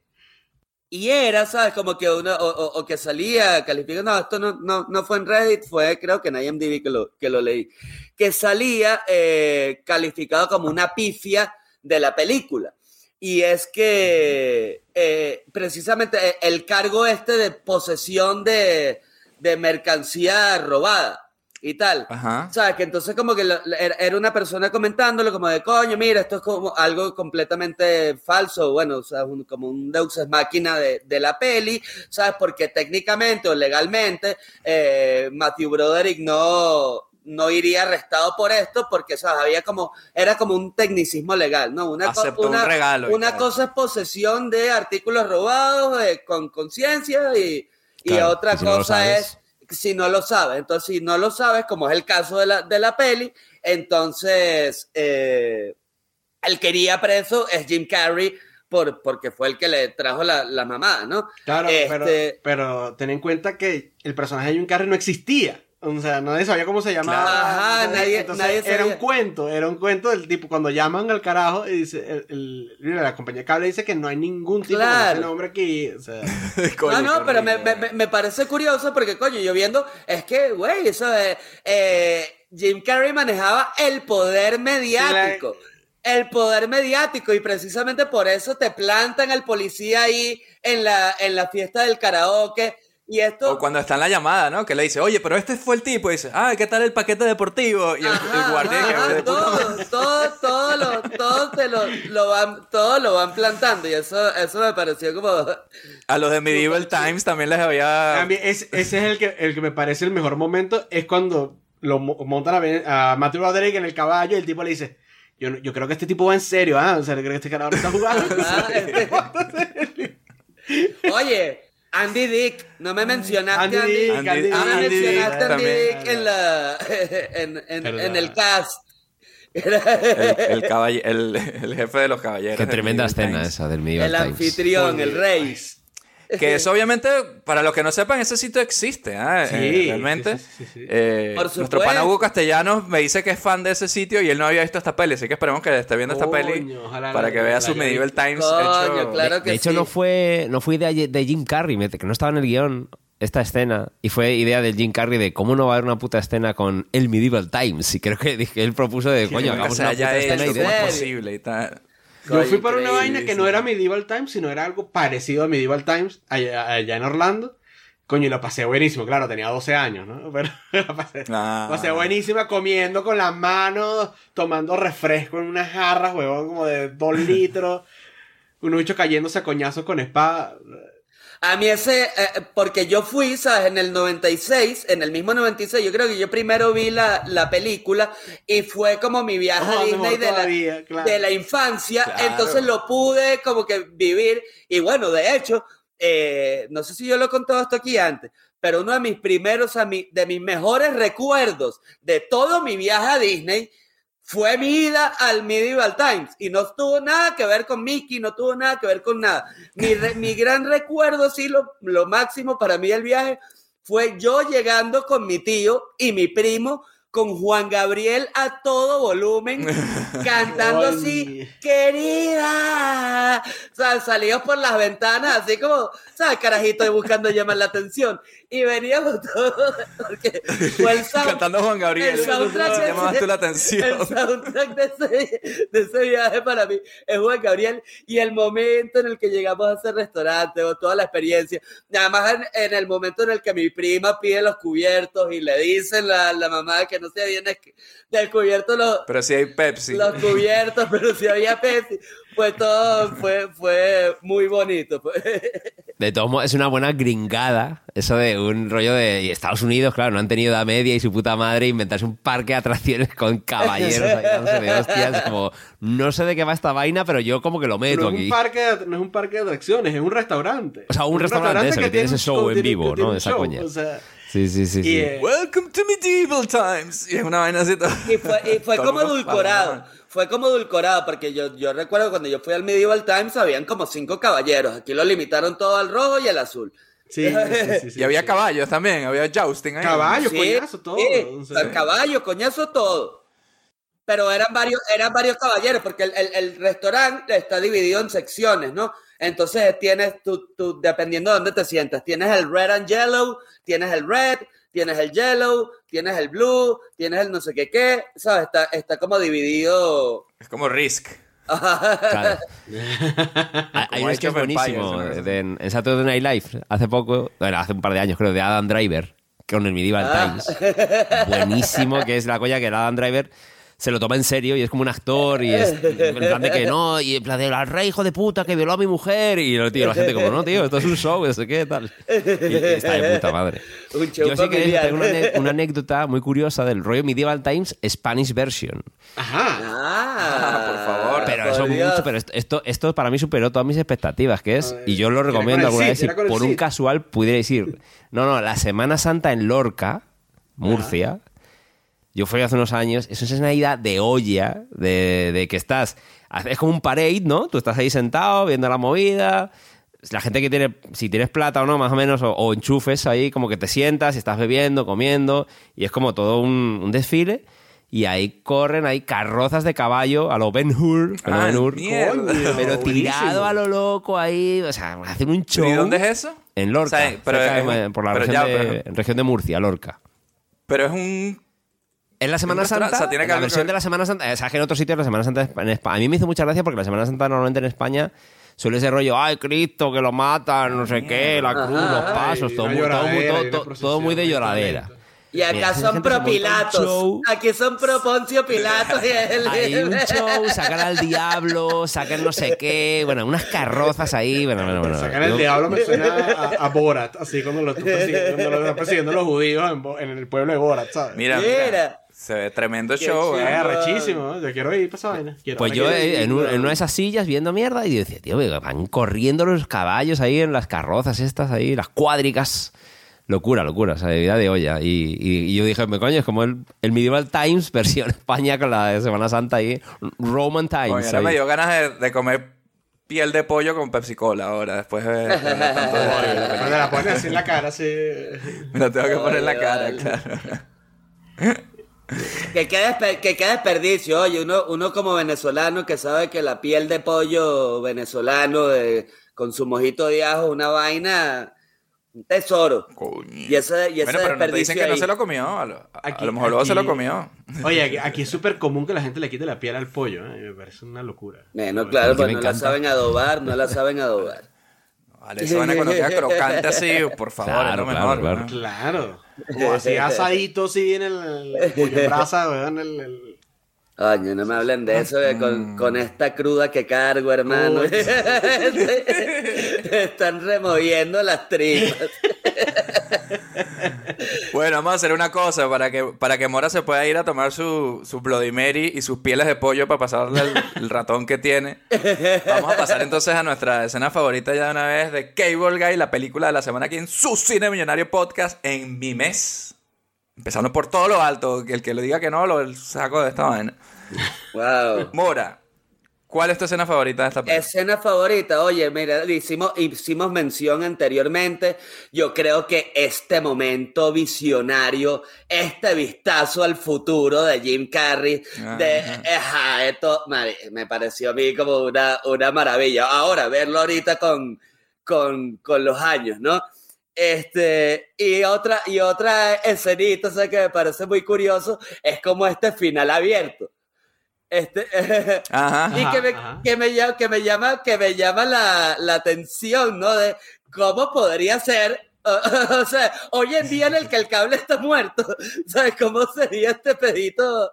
y era, ¿sabes? Como que uno, o, o- o que salía calificando, no, esto no, no, no fue en Reddit, fue creo que en IMDb que lo, que lo leí, que salía eh, calificado como una pifia de la película. Y es que eh, precisamente eh, el cargo este de posesión de, de mercancía robada y tal. Ajá. ¿Sabes? Que entonces como que lo- era una persona comentándolo como de, coño, mira, esto es como algo completamente falso, bueno, o sea, un- como un deus ex máquina de, de la peli, ¿sabes? Porque técnicamente o legalmente eh, Matthew Broderick no, no iría arrestado por esto porque, ¿sabes? Había como, era como un tecnicismo legal, ¿no? Una, co- Aceptó un una, regalo cosa es posesión de artículos robados con conciencia y, otra si cosa es si no lo sabes. Entonces, si no lo sabes, como es el caso de la, de la peli, entonces eh, el que iría preso es Jim Carrey por, porque fue el que le trajo la, la mamá, ¿no? Claro, pero, Este- pero ten en cuenta que el personaje de Jim Carrey no existía. O sea, nadie sabía cómo se llamaba. Claro. Ajá, Entonces- nadie- entonces nadie Era sabía. un cuento, era un cuento del tipo, cuando llaman al carajo y dice, el, el- mira, la compañía de cable dice que no hay ningún tipo Claro. de ese nombre aquí. O sea, Coño, no, no, pero me, me- me parece curioso porque, coño, yo viendo, es que, güey, eso es, eh, Jim Carrey manejaba el poder mediático. El poder mediático y precisamente por eso te plantan al policía ahí en la, en la fiesta del karaoke y esto... O cuando está en la llamada, ¿no? Que le dice, oye, pero este fue el tipo. Y dice, ah, ¿qué tal el paquete deportivo? Y el, el guardia que Ajá, de puta todo, todo, todo, lo, todo, te lo, lo van, todo lo van plantando y eso, eso me pareció como... A los de Medieval Times también les había. a mí es- ese es el que, el que me parece el mejor momento, es cuando lo mo- montan a, Matthew Broderick en el caballo y el tipo le dice, Yo, yo creo que este tipo va en serio, ¿ah? O sea, creo que este carajo está jugando. Ah, este- Oye, Andy Dick, no me mencionaste Andy Andy Dick, Dick. Andy No me mencionaste a Andy. Dick en, la, en, en- Verdad. en el cast. El, el, caballe- el, el jefe de los caballeros. Qué tremenda escena Times. esa del Medieval el Times. anfitrión, el rey. Que eso obviamente, para los que no sepan, ese sitio existe, ¿ah? Sí, Eh, realmente. sí, sí, sí, sí. Eh, Por nuestro pana Hugo Castellanos me dice que es fan de ese sitio y él no había visto esta peli, así que esperemos que esté viendo esta Coño, peli ojalá para que vea su Medieval. Times Coño, hecho... claro de, que de hecho, sí. no fue, no fue idea de Jim Carrey, que no estaba en el guion esta escena. Y fue idea del Jim Carrey de cómo no va a haber una puta escena con el Medieval Times. Y creo que dije, él propuso de, coño, hagamos una puta escena y de- posible y tal. Yo fui para una vaina que no era Medieval Times, sino era algo parecido a Medieval Times allá, allá en Orlando. Coño, y lo pasé buenísimo. Claro, tenía 12 años, ¿no? Pero la pasé, Ah. pasé buenísima comiendo con las manos, tomando refresco en unas jarras, huevón, como de 2 litros. Un bicho cayéndose a coñazos con espada. A mí ese, eh, porque yo fui, ¿sabes? En el 96, en el mismo 96, yo creo que yo primero vi la, la película y fue como mi viaje Oh, a Disney de la, claro. de la infancia, Claro. entonces lo pude como que vivir y bueno, de hecho, eh, no sé si yo lo he contado esto aquí antes, pero uno de mis primeros, de mis mejores recuerdos de todo mi viaje a Disney fue mi ida al Medieval Times y no tuvo nada que ver con Mickey, no tuvo nada que ver con nada. Mi, mi gran recuerdo, sí, lo, lo máximo para mí del viaje fue yo llegando con mi tío y mi primo con Juan Gabriel a todo volumen, cantando así, querida. O sea, salíamos por las ventanas, así como, ¿sabes? Carajito y buscando llamar la atención. Y veníamos todos, porque fue el sound- Cantando Juan Gabriel. el soundtrack de Llamabas ese- tú la atención. El soundtrack de ese, de ese viaje para mí es Juan Gabriel y el momento en el que llegamos a ese restaurante o toda la experiencia. Nada más en, en el momento en el que mi prima pide los cubiertos y le dicen la, la mamá que no se viene del cubierto los, Pero sí hay Pepsi. los cubiertos, pero si había Pepsi. Fue todo, fue, fue muy bonito. pues. De todos modos, es una buena gringada. Eso de un rollo de y Estados Unidos, claro, no han tenido edad media y su puta madre inventarse un parque de atracciones con caballeros ahí de hostias. Como, no sé de qué va esta vaina, pero yo como que lo meto No es, aquí. un parque de, no es un parque de atracciones, es un restaurante. O sea, un restaurante ese, que tiene ese show en vivo, que ¿no? un Esa show, coña. O sea, Sí, sí, sí. y, sí. eh, Welcome to Medieval Times. Y es una vaina así. todo- Y fue, y fue todo como edulcorado. Fue como edulcorado, porque yo, yo recuerdo cuando yo fui al Medieval Times habían como cinco caballeros. Aquí lo limitaron todo al rojo y al azul. sí, sí, sí, sí, Y había sí. caballos también, había jousting ahí. Caballos, Sí, coñazo, todo. sí, o sea. caballo, coñazo, todo. Pero eran varios, eran varios caballeros, porque el, el- el restaurante está dividido en secciones, ¿no? Entonces tienes, tú, tú, dependiendo de dónde te sientas, tienes el red and yellow, tienes el red, tienes el yellow, tienes el blue, tienes el no sé qué qué, ¿sabes? Está, está como dividido. Es como Risk. Claro. Hay- Hay un sketch buenísimo de- en, en Saturday Night Live, hace poco, bueno, hace un par de años creo, de Adam Driver, con el Medieval Ah. Times. Buenísimo, que es la coña que el Adam Driver se lo toma en serio y es como un actor y es en plan de que no, y en plan de al rey hijo de puta que violó a mi mujer y tío, la gente como no, tío, esto es un show, no sé qué, tal. Y, y está de puta madre. Un show Yo sí que tengo una, anécdota muy curiosa del rollo Medieval Times Spanish version. Ajá. Ah, por favor. Pero por eso Dios. mucho, pero esto, esto, esto para mí superó todas mis expectativas, que es, y yo lo recomiendo alguna vez, si por un casual pudierais ir. No, no, la Semana Santa en Lorca, Murcia, fui hace unos años, eso es una ida de olla, de, de que estás, es como un parade, ¿no? Tú estás ahí sentado viendo la movida, la gente que tiene, si tienes plata o no, más o menos, o, o enchufes ahí, como que te sientas y estás bebiendo, comiendo, y es como todo un, un desfile. Y ahí corren, hay carrozas de caballo a lo Ben Hur, Ah, Ben Hur, coño, pero tirado a lo loco ahí, o sea, hacen un show. ¿Y dónde es eso? En Lorca, O sea, pero cerca es de- un- por la pero región, ya, de, pero- en región de Murcia, Lorca. Pero es un. En la Semana Santa, o sea, tiene que la versión de la Semana Santa, o sea, que en otros sitios la Semana Santa en España. A mí me hizo mucha gracia porque la Semana Santa normalmente en España suele ser rollo, ay, Cristo, que lo matan, no sé qué, la cruz, los pasos, Ay, todo, muy, todo, todo- todo- muy de lloradera. Y acá Mira, son pro Pilatos. Aquí son pro Poncio Pilatos. Hay un show, sacan al diablo, sacan no sé qué, bueno, unas carrozas ahí, bueno, bueno, bueno. Sacan el Yo- diablo me suena a, a Borat, así cuando lo, están persiguiendo, persiguiendo los judíos en, en el pueblo de Borat, ¿sabes? Mira, Mira. Se ve tremendo Qué show, chido. ¿eh? Es arrechísimo, ¿no? Yo quiero ir para esa vaina. Quiero- Pues yo quiero ir. eh, en, un- en una de esas sillas viendo mierda y decía, tío, van corriendo los caballos ahí en las carrozas estas ahí, las cuádricas. Locura, locura, o sea, de vida de olla. Y, y- y yo dije, me coño, es como el, el Medieval Times versión España con la de Semana Santa ahí. Roman Times. Ahora ahí. me dio ganas de, de comer piel de pollo con Pepsi Cola ahora, después de, de hablar tanto de. Cuando la pones así en la cara, así. Me la tengo que poner en la cara, claro. Que quede, despe- que quede desperdicio, oye, uno, uno como venezolano que sabe que la piel de pollo venezolano de- con su mojito de ajo, una vaina, un tesoro. Y ese, y ese Bueno, pero no te desperdicio dicen que no se lo comió. A lo, a- a mejor luego se lo comió. Oye, aquí, aquí es súper común que la gente le quite la piel al pollo, ¿eh? Me parece una locura. Bueno, claro, Porque pues no la saben adobar, no la saben adobar. Vale, eso van cuando queda crocante así, por favor, Claro, lo claro, mejor. claro. ¿no? Claro. Como así asadito, así en el, en brasa, weón, el, el- Coño, no me hablen de eso, que con, con esta cruda que cargo, hermano. Están removiendo las tripas. Bueno, vamos a hacer una cosa para que, para que Mora se pueda ir a tomar su, su Bloody Mary y sus pieles de pollo para pasarle el, el ratón que tiene. Vamos a pasar entonces a nuestra escena favorita ya de una vez de Cable Guy, la película de la semana aquí en su Cine Millonario Podcast en mi mes. Empezando por todo lo alto, que el que lo diga que no, lo saco de esta vaina. Wow. Mora, ¿cuál es tu escena favorita de esta película? Escena favorita, oye, mira, hicimos, hicimos mención anteriormente. Yo creo que este momento visionario, este vistazo al futuro de Jim Carrey, de ajá, esto me pareció a mí como una, una maravilla. Ahora, verlo ahorita con, con, con los años, ¿no? Este, y otra, y otra escenita, o sea, que me parece muy curioso, es como este final abierto. Este, Ajá. y que me, Ajá. que me llama, que me llama, que me llama la, la atención, ¿no? De cómo podría ser, o sea, hoy en día en el que el cable está muerto, ¿sabes? ¿Cómo sería este pedito?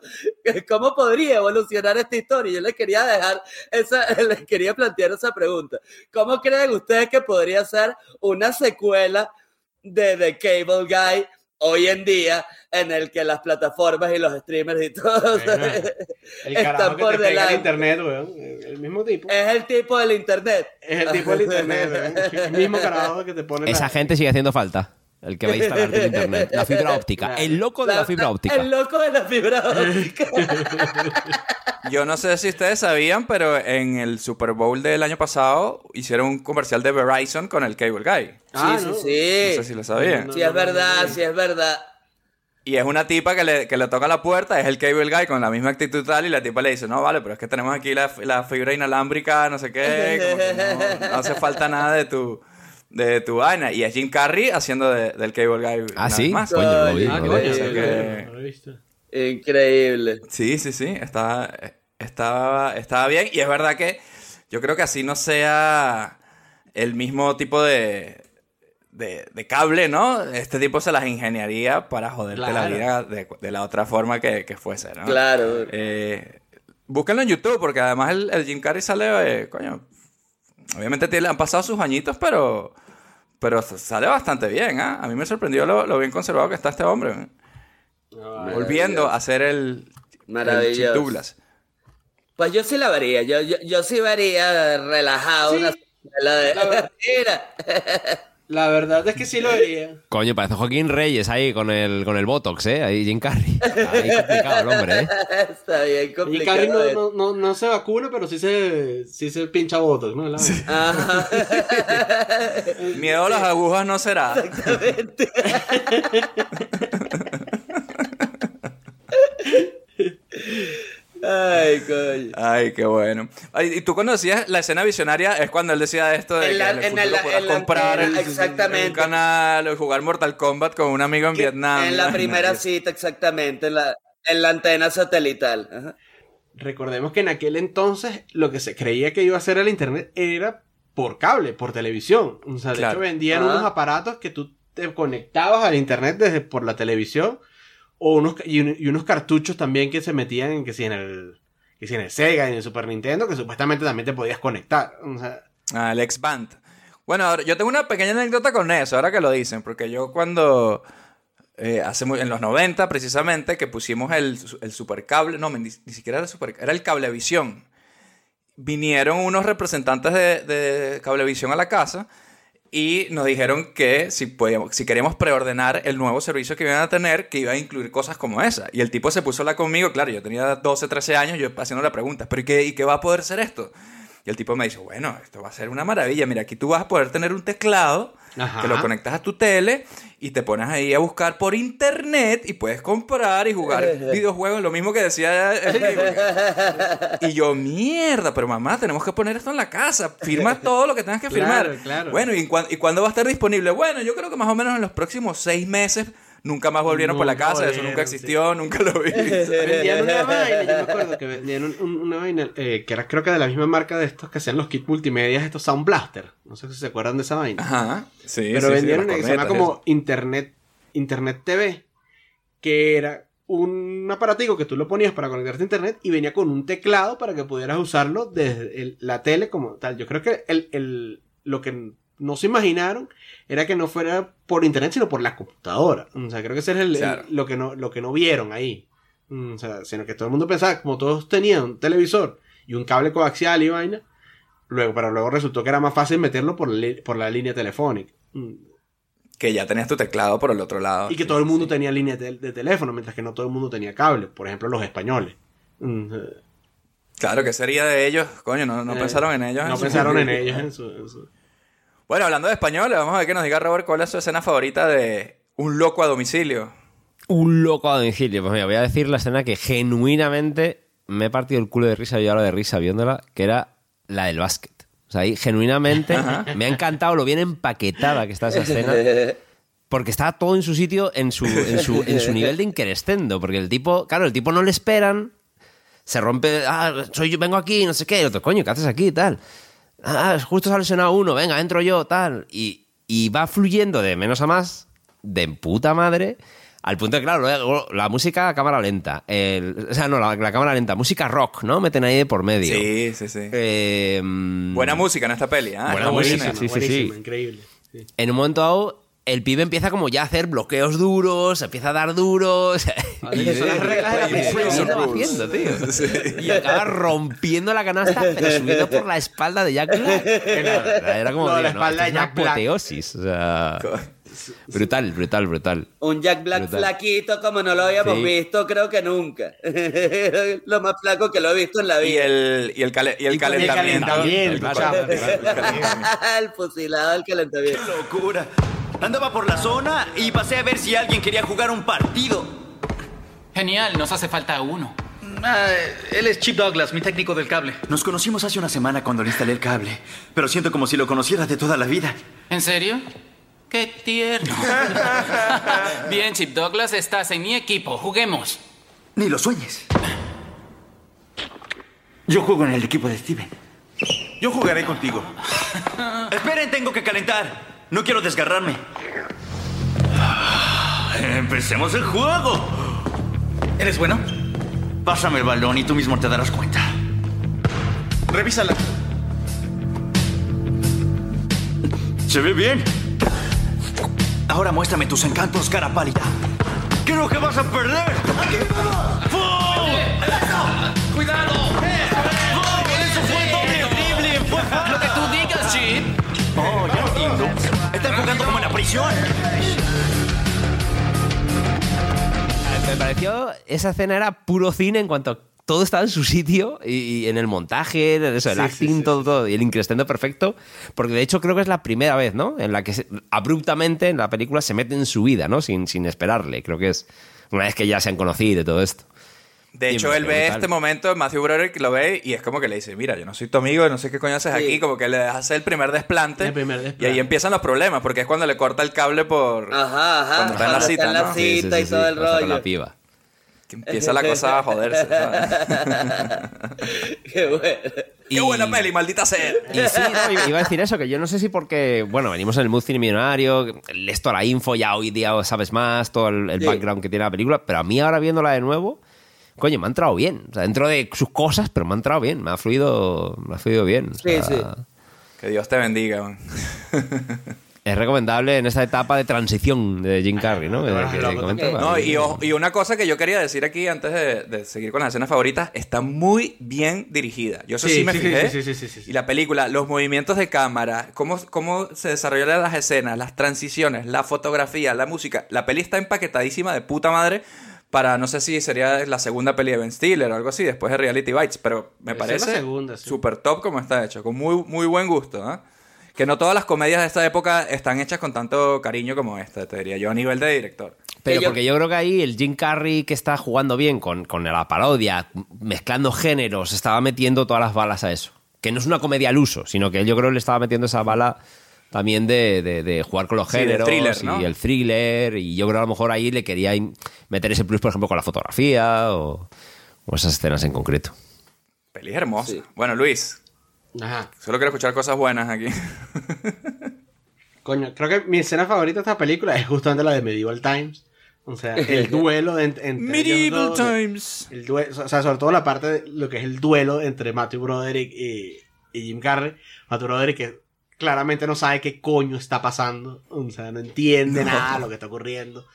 ¿Cómo podría evolucionar esta historia? Yo les quería dejar esa, les quería plantear esa pregunta. ¿Cómo creen ustedes que podría ser una secuela de The Cable Guy hoy en día en el que las plataformas y los streamers y todo Bueno, El carajo están que por te pega el delante? internet, weón. El mismo tipo. Es el tipo del internet. Es el tipo del internet, weón. El mismo carajo que te pone Esa la- gente sigue haciendo falta. El que va a instalarte el internet. La fibra óptica. El loco de la fibra óptica. El loco de la fibra óptica. Yo no sé si ustedes sabían, pero en el Super Bowl del año pasado hicieron un comercial de Verizon con el Cable Guy. Ah, sí, ¿no? sí, sí. No sé si lo sabían. Sí, es verdad, sí, es verdad. Y es una tipa que le, que le toca la puerta, es el Cable Guy con la misma actitud y tal, y la tipa le dice, no, vale, pero es que tenemos aquí la, la fibra inalámbrica, no sé qué, como que no, no hace falta nada de tu, de tu vaina. Y es Jim Carrey haciendo de- del Cable Guy. Ah, una ¿sí? vez más. Coño, lo vi, Ah, lo vi. Increíble. Sí, sí, sí, está, estaba, estaba bien. Y es verdad que yo creo que así no sea el mismo tipo de, de, de cable, ¿no? Este tipo se las ingeniaría para joderte la Claro. vida de, de la otra forma que, que fuese, ¿no? Claro. Eh, búsquenlo en YouTube, porque además el, el Jim Carrey sale, eh, coño, obviamente tiene- han pasado sus añitos, pero, pero sale bastante bien, ¿ah? A mí me sorprendió lo, lo bien conservado que está este hombre. ¿eh? Volviendo a hacer el, el Douglas. Pues yo sí la vería, yo, yo, yo sí vería relajado una secuela de... La. La verdad es que sí lo vería. Coño, parece Joaquín Reyes ahí con el, con el Botox, ¿eh? Ahí Jim Carrey. Ahí complicado el hombre, ¿eh? Está bien Y complicado. Carrey no, eh. no, no, no se vacuna, pero sí se, sí se pincha votos, ¿no? La- Ajá. Miedo a las agujas no será. Ay, coño. Ay, qué bueno. Ay, ¿Y tú conocías la escena visionaria? Es cuando él decía esto de En la- que en el en futuro la- podrás en la comprar exactamente. un canal o jugar Mortal Kombat con un amigo en Vietnam. En la primera cita, exactamente, en la, en la antena satelital. Ajá. Recordemos que en aquel entonces lo que se creía que iba a hacer el internet era por cable, por televisión. O sea, de Claro. hecho vendían Ah. unos aparatos que tú te conectabas al internet desde por la televisión o unos y, un- y unos cartuchos también que se metían que si en el que si en el Sega y en el Super Nintendo que supuestamente también te podías conectar. O sea, Ah, el X-Band. Bueno, ahora, yo tengo una pequeña anécdota con eso, ahora que lo dicen, porque yo cuando eh, hace muy- en los 90 precisamente, que pusimos el, el supercable, no, ni, ni siquiera era el super, era el cablevisión. Vinieron unos representantes de, de Cablevisión a la casa y nos dijeron que si, podíamos, si queríamos preordenar el nuevo servicio que iban a tener, que iba a incluir cosas como esa. Y el tipo se puso a hablar conmigo, claro, yo tenía 12, 13 años, yo haciendo la pregunta, ¿pero y qué, y qué va a poder ser esto? Y el tipo me dice, bueno, esto va a ser una maravilla. Mira, aquí tú vas a poder tener un teclado Ajá. que lo conectas a tu tele y te pones ahí a buscar por internet y puedes comprar y jugar videojuegos, lo mismo que decía el. Y yo, mierda, pero mamá, tenemos que poner esto en la casa. Firma todo lo que tengas que Claro, firmar. claro. Bueno, ¿y, cuán- ¿y cuándo va a estar disponible? Bueno, yo creo que más o menos en los próximos seis meses. Nunca más volvieron por la casa, eso nunca existió, nunca lo vi. Vendían una vaina, yo me acuerdo que vendían un- un- una vaina eh, que era creo que de la misma marca de estos que hacían los kits multimedia, estos Sound Blaster. No sé si se acuerdan de esa vaina. Ajá, sí, Pero sí, sí, vendían una que se llama como. Internet, Internet TV, que era un aparatico que tú lo ponías para conectarte a internet y venía con un teclado para que pudieras usarlo desde el- la tele como tal. Yo creo que el, el- lo que no se imaginaron era que no fuera por internet, sino por la computadora. O sea, creo que ese es el- lo, que no, lo que no vieron ahí. Mm, O sea, sino que todo el mundo pensaba, como todos tenían un televisor y un cable coaxial y vaina, luego, pero luego resultó que era más fácil meterlo por, la por la línea telefónica. Mm. Que ya tenías tu teclado por el otro lado. Y que todo el mundo tenía línea de, de teléfono, mientras que no todo el mundo tenía cable. Por ejemplo, los españoles. Mm, Claro, que sería de ellos? Coño, no, no eh, pensaron en ellos. No en su- pensaron en ellos en su... en su- Bueno, hablando de español, vamos a ver que nos diga Robert cuál es su escena favorita de Un loco a domicilio. Un loco a domicilio. Pues mira, voy a decir la escena que genuinamente me he partido el culo de risa, yo ahora de risa viéndola, que era la del básquet. O sea, ahí genuinamente me ha encantado lo bien empaquetada que está esa escena. Porque está todo en su sitio, en su, en su, en su nivel de increscendo. Porque el tipo, claro, el tipo no le esperan. Se rompe, ah, soy yo, vengo aquí, no sé qué. Y otro, coño, ¿qué haces aquí? Tal. Ah, justo se ha lesionado uno, venga, entro yo, tal. Y, y va fluyendo de menos a más, de puta madre, al punto de, claro, luego la música a cámara lenta. el- o sea, no, la, la cámara lenta, música rock, ¿no? Meten ahí de por medio. Sí, sí, sí. Eh, mm, Buena música en esta peli, ¿ah? Buena Está música, buena. sí, sí, buenísima, sí. increíble. Sí. en un momento dado, el pibe empieza como ya a hacer bloqueos duros, empieza a dar duros. que son las reglas de la y- y- y haciendo, tío. Y acaba rompiendo la canasta, pero subido por la espalda de Jack Black. Era, era como No, la espalda esto de es una Jack Black. apoteosis. O sea, brutal, brutal, brutal. Un Jack Black Brutal. flaquito como no lo habíamos Sí. visto, creo que nunca. lo más flaco que lo he visto en la Y vida. el, y el, cale- y el Y con el calentamiento. calentamiento, el fusilado del calentamiento. locura! Andaba por la zona y pasé a ver si alguien quería jugar un partido. Genial, nos hace falta uno. Ah, él es Chip Douglas, mi técnico del cable. Nos conocimos hace una semana cuando le instalé el cable, pero siento como si lo conociera de toda la vida. ¿En serio? ¡Qué tierno! Bien, Chip Douglas, estás en mi equipo. Juguemos. Ni lo sueñes. Yo juego en el equipo de Steven. Yo jugaré contigo. Esperen, tengo que calentar. No quiero desgarrarme. Empecemos el juego. ¿Eres bueno? Pásame el balón y tú mismo te darás cuenta. Revísala. Se ve bien. Ahora muéstrame tus encantos, cara pálida. Creo que vas a perder. ¡Foul! ¡Cuidado! ¡Eso fue terrible! ¡Fue Me pareció, esa escena era puro cine en cuanto a todo estaba en su sitio y, y en el montaje, en eso, el Sí, acting, sí, sí, todo, todo, y el increscendo perfecto, porque de hecho creo que es la primera vez, ¿no? En la que se- abruptamente en la película se mete en su vida, ¿no? Sin, sin esperarle, creo que es una vez que ya se han conocido y todo esto. De Sí, hecho, él ve brutal. este momento, Matthew Broderick lo ve y es como que le dice, mira, yo no soy tu amigo, no sé qué coño haces Sí. aquí, como que le hace el primer desplante. El primer Y desplante. ahí empiezan los problemas, porque es cuando le corta el cable por... Ajá, ajá. Cuando está en la Cuando cita, está en la ¿no? cita. Cita y todo el está con rollo. la piba. Que empieza la cosa a joderse. ¿sabes? Qué bueno. ¡Qué buena peli, maldita sea! Y sí, no, iba- a decir eso, que yo no sé si porque, bueno, venimos en el mood cine millonario, lees toda la info, ya hoy día sabes más, todo el, el Sí. background que tiene la película, pero a mí ahora viéndola de nuevo, coño, me ha entrado bien. O sea, dentro de sus cosas, pero me ha entrado bien, me ha fluido, me ha fluido bien. O Sí, sea, sí. Que Dios te bendiga. man. Es recomendable en esta etapa de transición de Jim Carrey, ¿no? Ah, Que-. No, y, o- y una cosa que yo quería decir aquí antes de, de seguir con las escenas favoritas, está muy bien dirigida. Yo eso sí, Sí, me sí, sí, fijé. sí, sí, sí, sí, sí. Y la película, los movimientos de cámara, cómo, cómo se desarrollan las escenas, las transiciones, la fotografía, la música. La peli está empaquetadísima de puta madre para, no sé si sería la segunda peli de Ben Stiller o algo así, después de Reality Bites, pero me parece sí. súper top como está hecho, con muy, muy buen gusto. ¿ah? Que no todas las comedias de esta época están hechas con tanto cariño como esta, te diría yo, a nivel de director. Pero yo- porque yo creo que ahí el Jim Carrey que está jugando bien con, con la parodia, mezclando géneros, estaba metiendo todas las balas a eso. Que no es una comedia al uso, sino que yo creo que le estaba metiendo esa bala también de, de- de jugar con los Sí, géneros thriller, y ¿no? el thriller. Y yo creo que a lo mejor ahí le quería meter ese plus, por ejemplo, con la fotografía o, o esas escenas en concreto. Peli hermosa. Bueno, Luis, Ajá. solo quiero escuchar cosas buenas aquí. Coño, creo que mi escena favorita de esta película es justamente la de Medieval Times. O sea, el duelo de, entre Medieval dos, Times. El due- o sea, sobre todo la parte de lo que es el duelo entre Matthew Broderick y, y Jim Carrey. Matthew Broderick que claramente no sabe qué coño está pasando. O sea, no entiende No. nada de lo que está ocurriendo.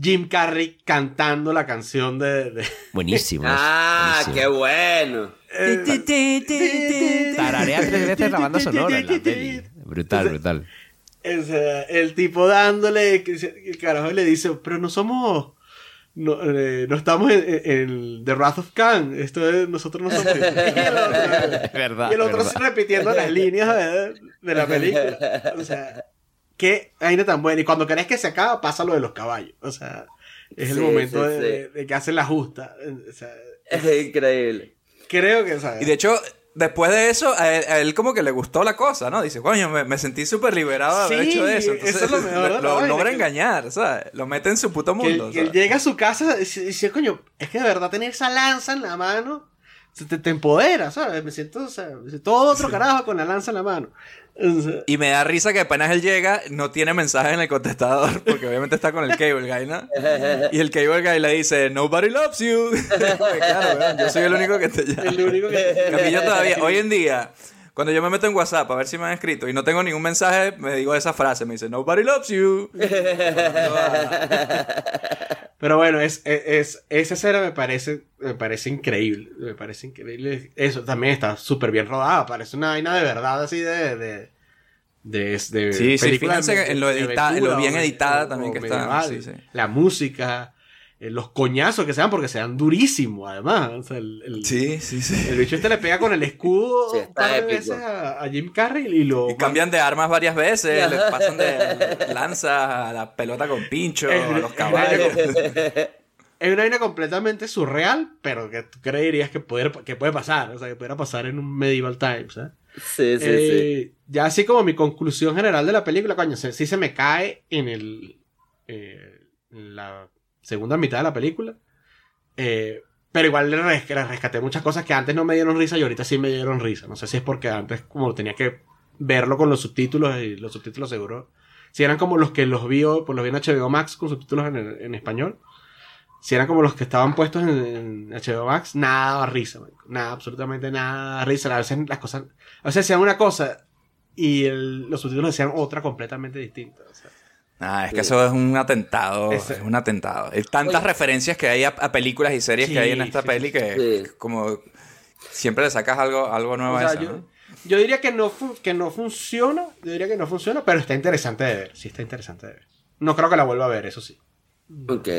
Jim Carrey cantando la canción de... de- Buenísimo. Ah, qué bueno. Tararea tres veces la banda sonora en la peli. Brutal, brutal. O sea, el tipo dándole, el carajo le dice, pero no somos, no, eh, no estamos en, The Wrath of Khan, esto es, nosotros no somos... Es verdad. y el otro verdad. repitiendo las líneas de, de la película. O sea, qué vaina tan buena. Y cuando crees que se acaba, pasa lo de los caballos. O sea, es el Sí, momento sí, de, sí. de- de que hacen la justa. O sea, Es increíble. creo que, sea, Y de hecho, después de eso, a él, a él como que le gustó la cosa, ¿no? Dice, coño, me, me sentí súper liberado de haber Sí, hecho eso. Entonces, eso es lo mejor logra que- engañar, ¿sabes? Lo mete en su puto mundo. que llega a su casa y dice, coño, es que de verdad tener esa lanza en la mano se te, te empodera, ¿sabes? Me siento, o sea, me siento todo otro carajo con la lanza en la mano. O sea, Y me da risa que apenas él llega, no tiene mensaje en el contestador, porque obviamente está con el cable guy, ¿no? Y el cable guy le dice, nobody loves you. Porque, claro, yo soy el único que te llama. el único que... Yo todavía, hoy en día, cuando yo me meto en WhatsApp a ver si me han escrito y no tengo ningún mensaje, me digo esa frase, me dice, nobody loves you. Pero bueno, es, es, es- esa escena me parece, me parece increíble. Me parece increíble. Eso también está súper bien rodada. Parece una vaina de verdad así de. de de, de Sí, sí, fíjense de- en lo edita- lo bien editada o- también o que está, medieval. sí, sí. La música, eh, los coñazos que sean, porque sean durísimos, además. O sea, el, el- Sí, sí, sí. el bicho este le pega con el escudo Sí, un está par de épico. veces a, a Jim Carrey y lo. Y cambian de armas varias veces, les pasan de lanzas a la pelota con pincho, a los caballos. Es una vaina completamente surreal, pero que tú creerías que puede, que puede pasar, o sea, que pudiera pasar en un Medieval Times, ¿eh? Sí, sí, sí. Eh, Ya así como mi conclusión general de la película, coño, se- sí se me cae en el eh, en la segunda mitad de la película. Eh, pero igual le, res- le rescaté muchas cosas que antes no me dieron risa y ahorita sí me dieron risa. No sé si es porque antes como tenía que verlo con los subtítulos y los subtítulos seguro. Si eran como los que los vi, pues los vi en HBO Max con subtítulos en, español. Si eran como los que estaban puestos en, HBO Max, nada risa, nada, absolutamente nada risa. A veces las cosas, a veces decían una cosa y los subtítulos decían otra completamente distinta. o sea. Ah, es que eso es un atentado, es un atentado. Hay tantas referencias que hay a, a películas y series Sí, que hay en esta sí, peli que Sí. como siempre le sacas algo, algo nuevo O a esa, yo, ¿no? yo diría que no, que no funciona, yo diría que no funciona, pero está interesante de ver, sí está interesante de ver. No creo que la vuelva a ver, eso sí.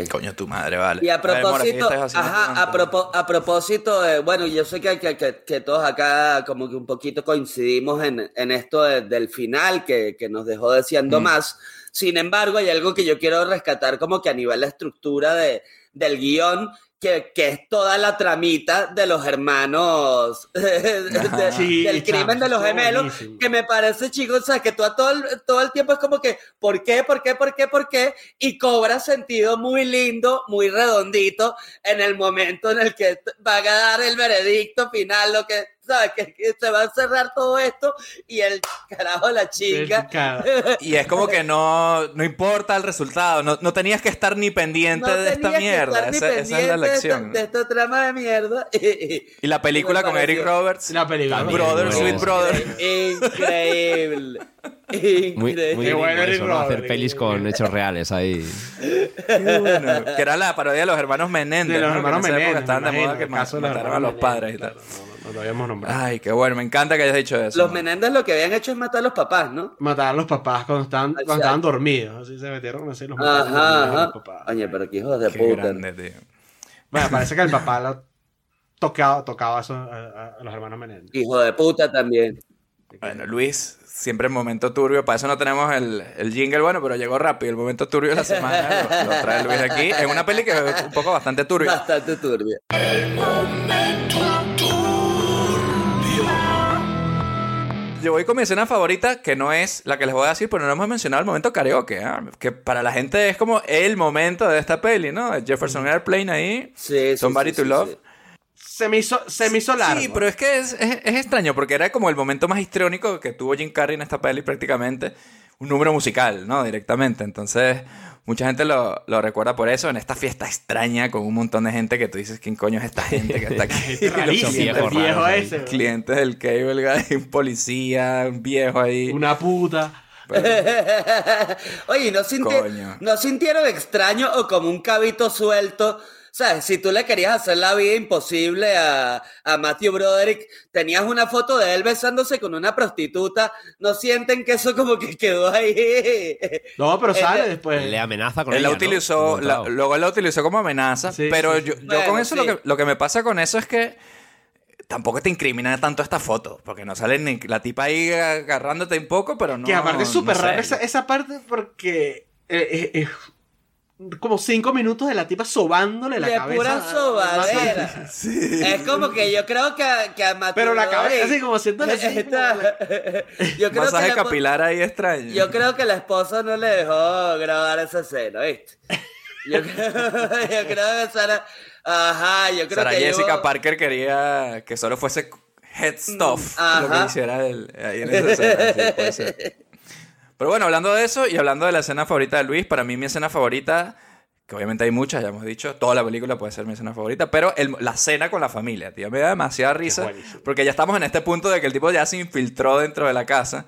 Coño, tu madre, vale. Y a ver, Mora, ¿qué propósito, ajá, a, propo- a propósito de, bueno, yo sé que, que, que- que todos acá como que un poquito coincidimos en, en esto de- del final que, que nos dejó deseando Mm. más. Sin embargo, hay algo que yo quiero rescatar como que a nivel de estructura de, del guion, que, que es toda la tramita de los hermanos, de- Sí, del crimen de los gemelos, buenísimo. que me parece, chicos, o sea, que tú a todo el, todo el tiempo es como que, ¿por qué, por qué, por qué, por qué? Y cobra sentido muy lindo, muy redondito, en el momento en el que van a dar el veredicto final, lo que, ¿sabes? Que, que se va a cerrar todo esto y el carajo la chinga. Y es como que no, no importa el resultado, no, no tenías que estar ni pendiente No de esta mierda. Esa, esa es la pendiente de esta- lección. De esta, trama de mierda. Y la película con Eric Roberts. La película. Brother, También, Sweet Brother. Increíble. Muy, muy Increíble. gringo bueno, eso, ¿no? Hacer pelis con hechos reales ahí. Bueno, que era la parodia de los hermanos Menéndez. De los ¿no? hermanos Menéndez, Estaban de moda que mataron a los padres y tal. No, lo habíamos nombrado. Ay, qué bueno, me encanta que hayas dicho eso. Los Menéndez lo que habían hecho es matar a los papás, ¿no? Matar a los papás cuando estaban, cuando estaban dormidos. Así se metieron así los Ajá, dormidos a ajá. los papás. Oye, pero qué hijos de Qué puta. grande, tío. Bueno, parece que el papá lo tocaba, tocaba eso a, a- a los hermanos Menéndez. Hijo de puta también. Bueno, Luis, siempre el momento turbio. Para eso no tenemos el, el jingle bueno, pero llegó rápido. El momento turbio de la semana lo, lo trae Luis aquí. Es una peli que es un poco bastante turbia. Bastante turbia. Yo voy con mi escena favorita, que no es la que les voy a decir, pero no hemos mencionado el momento karaoke, ¿ah? que para la gente es como el momento de esta peli, ¿no? Jefferson Airplane ahí, Sí, sí, Somebody sí, to sí, Love. sí. Se me hizo, se me hizo largo. Sí, pero es que es, es- es extraño, porque era como el momento más histriónico que tuvo Jim Carrey en esta peli prácticamente. Un número musical, ¿no? Directamente. Entonces, mucha gente lo, lo recuerda por eso, en esta fiesta extraña con un montón de gente que tú dices, ¿quién coño es esta gente que está aquí? El clientes viejo ahí. ese, ¿no? Clientes del cable guy, un policía, un viejo ahí. Una puta. Oye, ¿no, sinti- Coño. ¿no sintieron extraño o como un cabito suelto? ¿Sabes? Si tú le querías hacer la vida imposible a, a Matthew Broderick, tenías una foto de él besándose con una prostituta, ¿no sienten que eso como que quedó ahí? No, pero sale después. Le amenaza con Él ella, la ¿no? utilizó, la- luego él la utilizó como amenaza, Sí, pero sí, yo, yo Bueno, con eso lo, que, lo que me pasa con eso es que tampoco te incrimina tanto esta foto, porque no sale ni la tipa ahí agarrándote un poco, pero no. que aparte es súper no sé. raro esa, esa parte porque eh, eh, eh, como cinco minutos de la tipa sobándole la de cabeza. pura sobadera. Es como que yo creo que, a- que a Matthew Pero la cabeza, así como haciéndole así, Está- yo creo Masaje que la- capilar ahí extraño. Yo creo que la esposa no le dejó grabar esa escena, ¿viste? Yo creo, yo creo que Sara. Ajá, yo creo Sara que. Jessica Parker quería que solo fuese head stuff lo que ajá. hiciera él ahí en esa escena. sí, puede ser. Pero bueno, hablando de eso y hablando de la escena favorita de Luis, para mí mi escena favorita, que obviamente hay muchas, ya hemos dicho, toda la película puede ser mi escena favorita, pero el- la cena con la familia, tío, me da demasiada risa, porque ya estamos en este punto de que el tipo ya se infiltró dentro de la casa,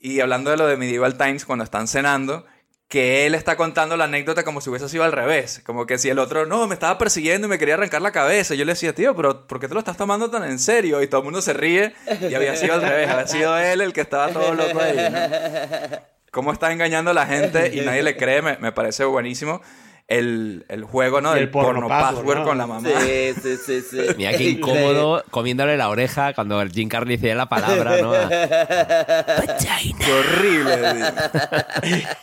y hablando de lo de Medieval Times, cuando están cenando, que él está contando la anécdota como si hubiese sido al revés. Como que si el otro, no, me estaba persiguiendo y me quería arrancar la cabeza. Y yo le decía, tío, pero ¿por qué te lo estás tomando tan en serio? Y todo el mundo se ríe. Y había sido al revés. Había sido él el que estaba todo loco ahí. ¿no? Cómo está engañando a la gente y nadie le cree, me, me parece buenísimo. El, el juego, ¿no? Y el Del porno, porno password, password, ¿no? con la mamá. Sí, sí, sí, sí. Mira qué incómodo comiéndole la oreja cuando el Jim Carrey decía la palabra, ¿no? Qué horrible.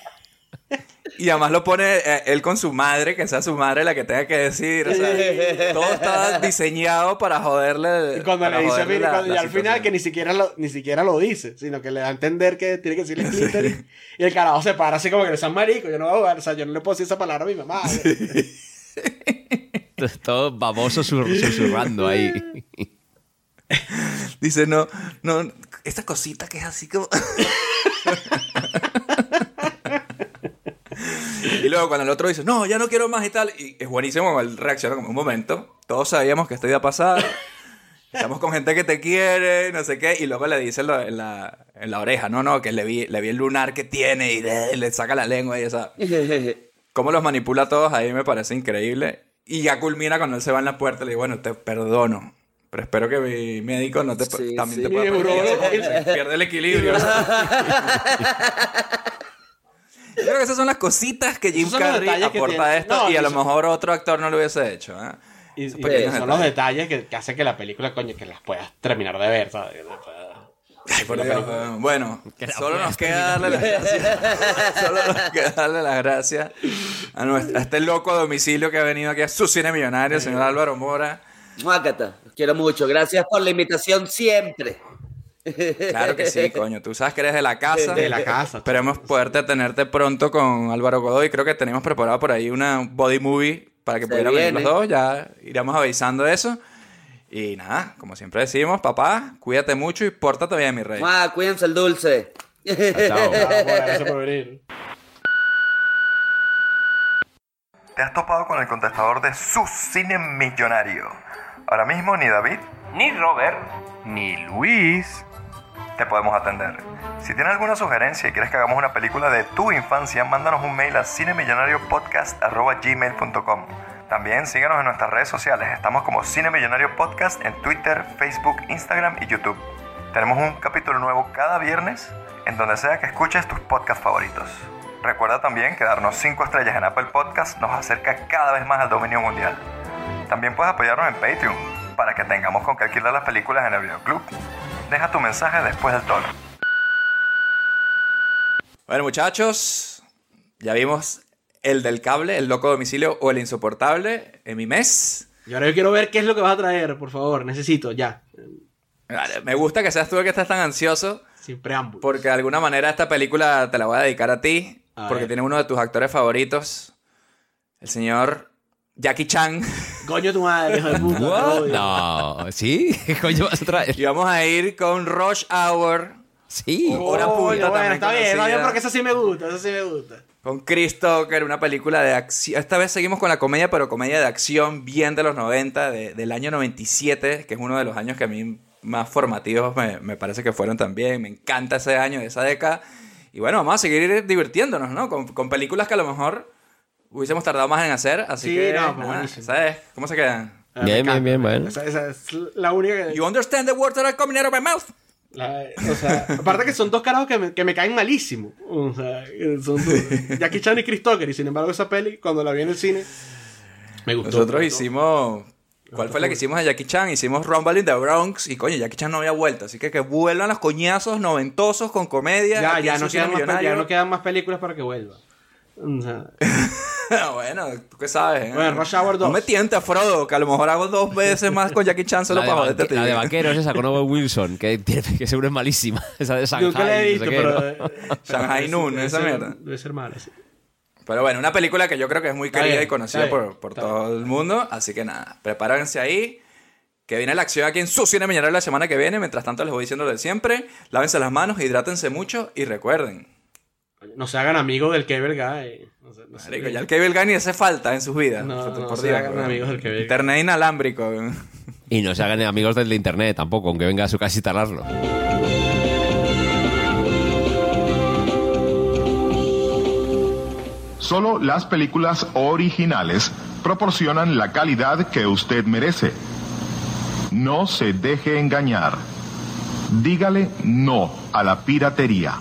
Y además lo pone eh, él con su madre, que sea su madre la que tenga que decir. o sea, todo está diseñado para joderle. Y cuando le dice, mira, la- la al final que ni siquiera lo, ni siquiera lo dice, sino que le da a entender que tiene que decirle clítoris. Y el carajo se para así como que le san marico, yo no voy a jugar, o sea, yo no le puedo decir esa palabra a mi mamá. Todo baboso sur- susurrando ahí. Dice, no, no, esta cosita que es así como. y luego cuando el otro dice, no, ya no quiero más y tal, y es buenísimo como él reacciona como un momento. Todos sabíamos que esto iba a pasar. Estamos con gente que te quiere, no sé qué, y luego le dice en la, en la, en la oreja, no, no, que le vi, le vi el lunar que tiene y de- le saca la lengua y esa. Cómo los manipula a todos ahí me parece increíble. Y ya culmina cuando él se va en la puerta y le digo, bueno, te perdono. Pero espero que mi médico no te Sí, también sí. te pueda Pierde el equilibrio. Yo creo que esas son las cositas que Jim Carrey aporta a esto No, y a lo son- mejor otro actor no lo hubiese hecho. ¿eh? Y, y son los detalles. que, que hacen que la película, coño, que las puedas terminar de ver, ¿sabes? Ay, por Dios, Bueno, solo nos queda darle las gracias. solo nos queda darle las gracias a, nuestro- a este loco a domicilio que ha venido aquí a su cine millonario, el señor Álvaro Mora. Muácata, los quiero mucho. Gracias por la invitación siempre. Claro que sí, coño. Tú sabes que eres de la casa. De la casa. Esperemos poderte tenerte pronto con Álvaro Godoy. Creo que tenemos preparado por ahí una body movie para que pudieran venir los dos. Ya iremos avisando eso. Y nada, como siempre decimos, papá, cuídate mucho y pórtate bien, mi rey. Mua, cuídense el dulce. Chao. Gracias por venir. Te has topado con el contestador de su cine millonario. Ahora mismo ni David, Ni Robert. ni Luis, te podemos atender. Si tienes alguna sugerencia y quieres que hagamos una película de tu infancia, mándanos un mail a cinemillonariopodcast.gmail.com También síguenos en nuestras redes sociales. Estamos como Cine Millonario Podcast en Twitter, Facebook, Instagram y YouTube. Tenemos un capítulo nuevo cada viernes en donde sea que escuches tus podcasts favoritos. Recuerda también que darnos 5 estrellas en Apple Podcast nos acerca cada vez más al dominio mundial. También puedes apoyarnos en Patreon para que tengamos con qué alquilar las películas en el videoclub. Deja tu mensaje después del tono. Bueno, muchachos, ya vimos el del cable, el loco domicilio o el insoportable en mi mes. Y ahora yo quiero ver qué es lo que vas a traer, por favor. Necesito, ya. Vale, me gusta que seas tú el que estás tan ansioso. Sin preámbulo. Porque de alguna manera esta película te la voy a dedicar a ti. A porque ver. tiene uno de tus actores favoritos, el señor Jackie Chan. Coño tu madre, hijo de puta. No, ¿sí? ¿Qué coño vas a traer? Y vamos a ir con Rush Hour. Sí. O Hora bueno, también está bien, está bien porque eso sí me gusta, eso sí me gusta. Con Chris Tucker, una película de acción. Esta vez seguimos con la comedia, pero comedia de acción bien de los 90, de- del año 97, que es uno de los años que a mí más formativos me, me parece que fueron también. Me encanta ese año, esa década. Y bueno, vamos a seguir divirtiéndonos, ¿no? Con, con películas que a lo mejor hubiésemos tardado más en hacer. Así Sí, que, no, nada. ¿sabes? ¿Cómo se quedan? Ah, Bien, bien, bien, bueno. Esa, esa es la única que... You understand the words that are coming out of my mouth? La- o sea, aparte que son dos carajos que me, que me caen malísimo. O sea, son dos. Jackie Chan y Chris Tucker. Y sin embargo, esa peli, cuando la vi en el cine, me gustó. Nosotros me gustó. hicimos. ¿Cuál fue la que hicimos a Jackie Chan? Hicimos Rumble in the Bronx. Y coño, Jackie Chan no había vuelto. Así que que vuelvan los coñazos noventosos con comedia. Ya, ya no, quedan más, ya no quedan más películas para que vuelva. O sea, bueno, tú qué sabes. ¿eh? Bueno, Rush Hour 2. No me tientes, Frodo, que a lo mejor hago dos veces más con Jackie Chan solo para joderte. a ti. la de vaqueros esa con Owen Wilson, que, tiene- que seguro es malísima. Esa de Shanghai. nunca la he no visto, sé qué, pero. ¿no? eh, Shanghai Noon, esa ser- mierda. Debe ser mala, sí. Pero bueno, una película que yo creo que es muy querida bien, y conocida bien, por, todo el mundo. Así que nada, prepárense ahí. Que viene la acción aquí en su cine millonario la semana que viene. Mientras tanto, les voy diciendo lo de siempre. Lávense las manos, hidrátense mucho y recuerden. No se hagan amigos del Cable Guy. No sé- no sé. Marico, ya el cable guy ni hace falta en sus vidas. No, O sea, no se hagan amigos del cable guy. Internet inalámbrico. Y no se hagan amigos del de internet tampoco, aunque venga a su casa a instalarlo. Solo las películas originales proporcionan la calidad que usted merece. No se deje engañar. Dígale no a la piratería.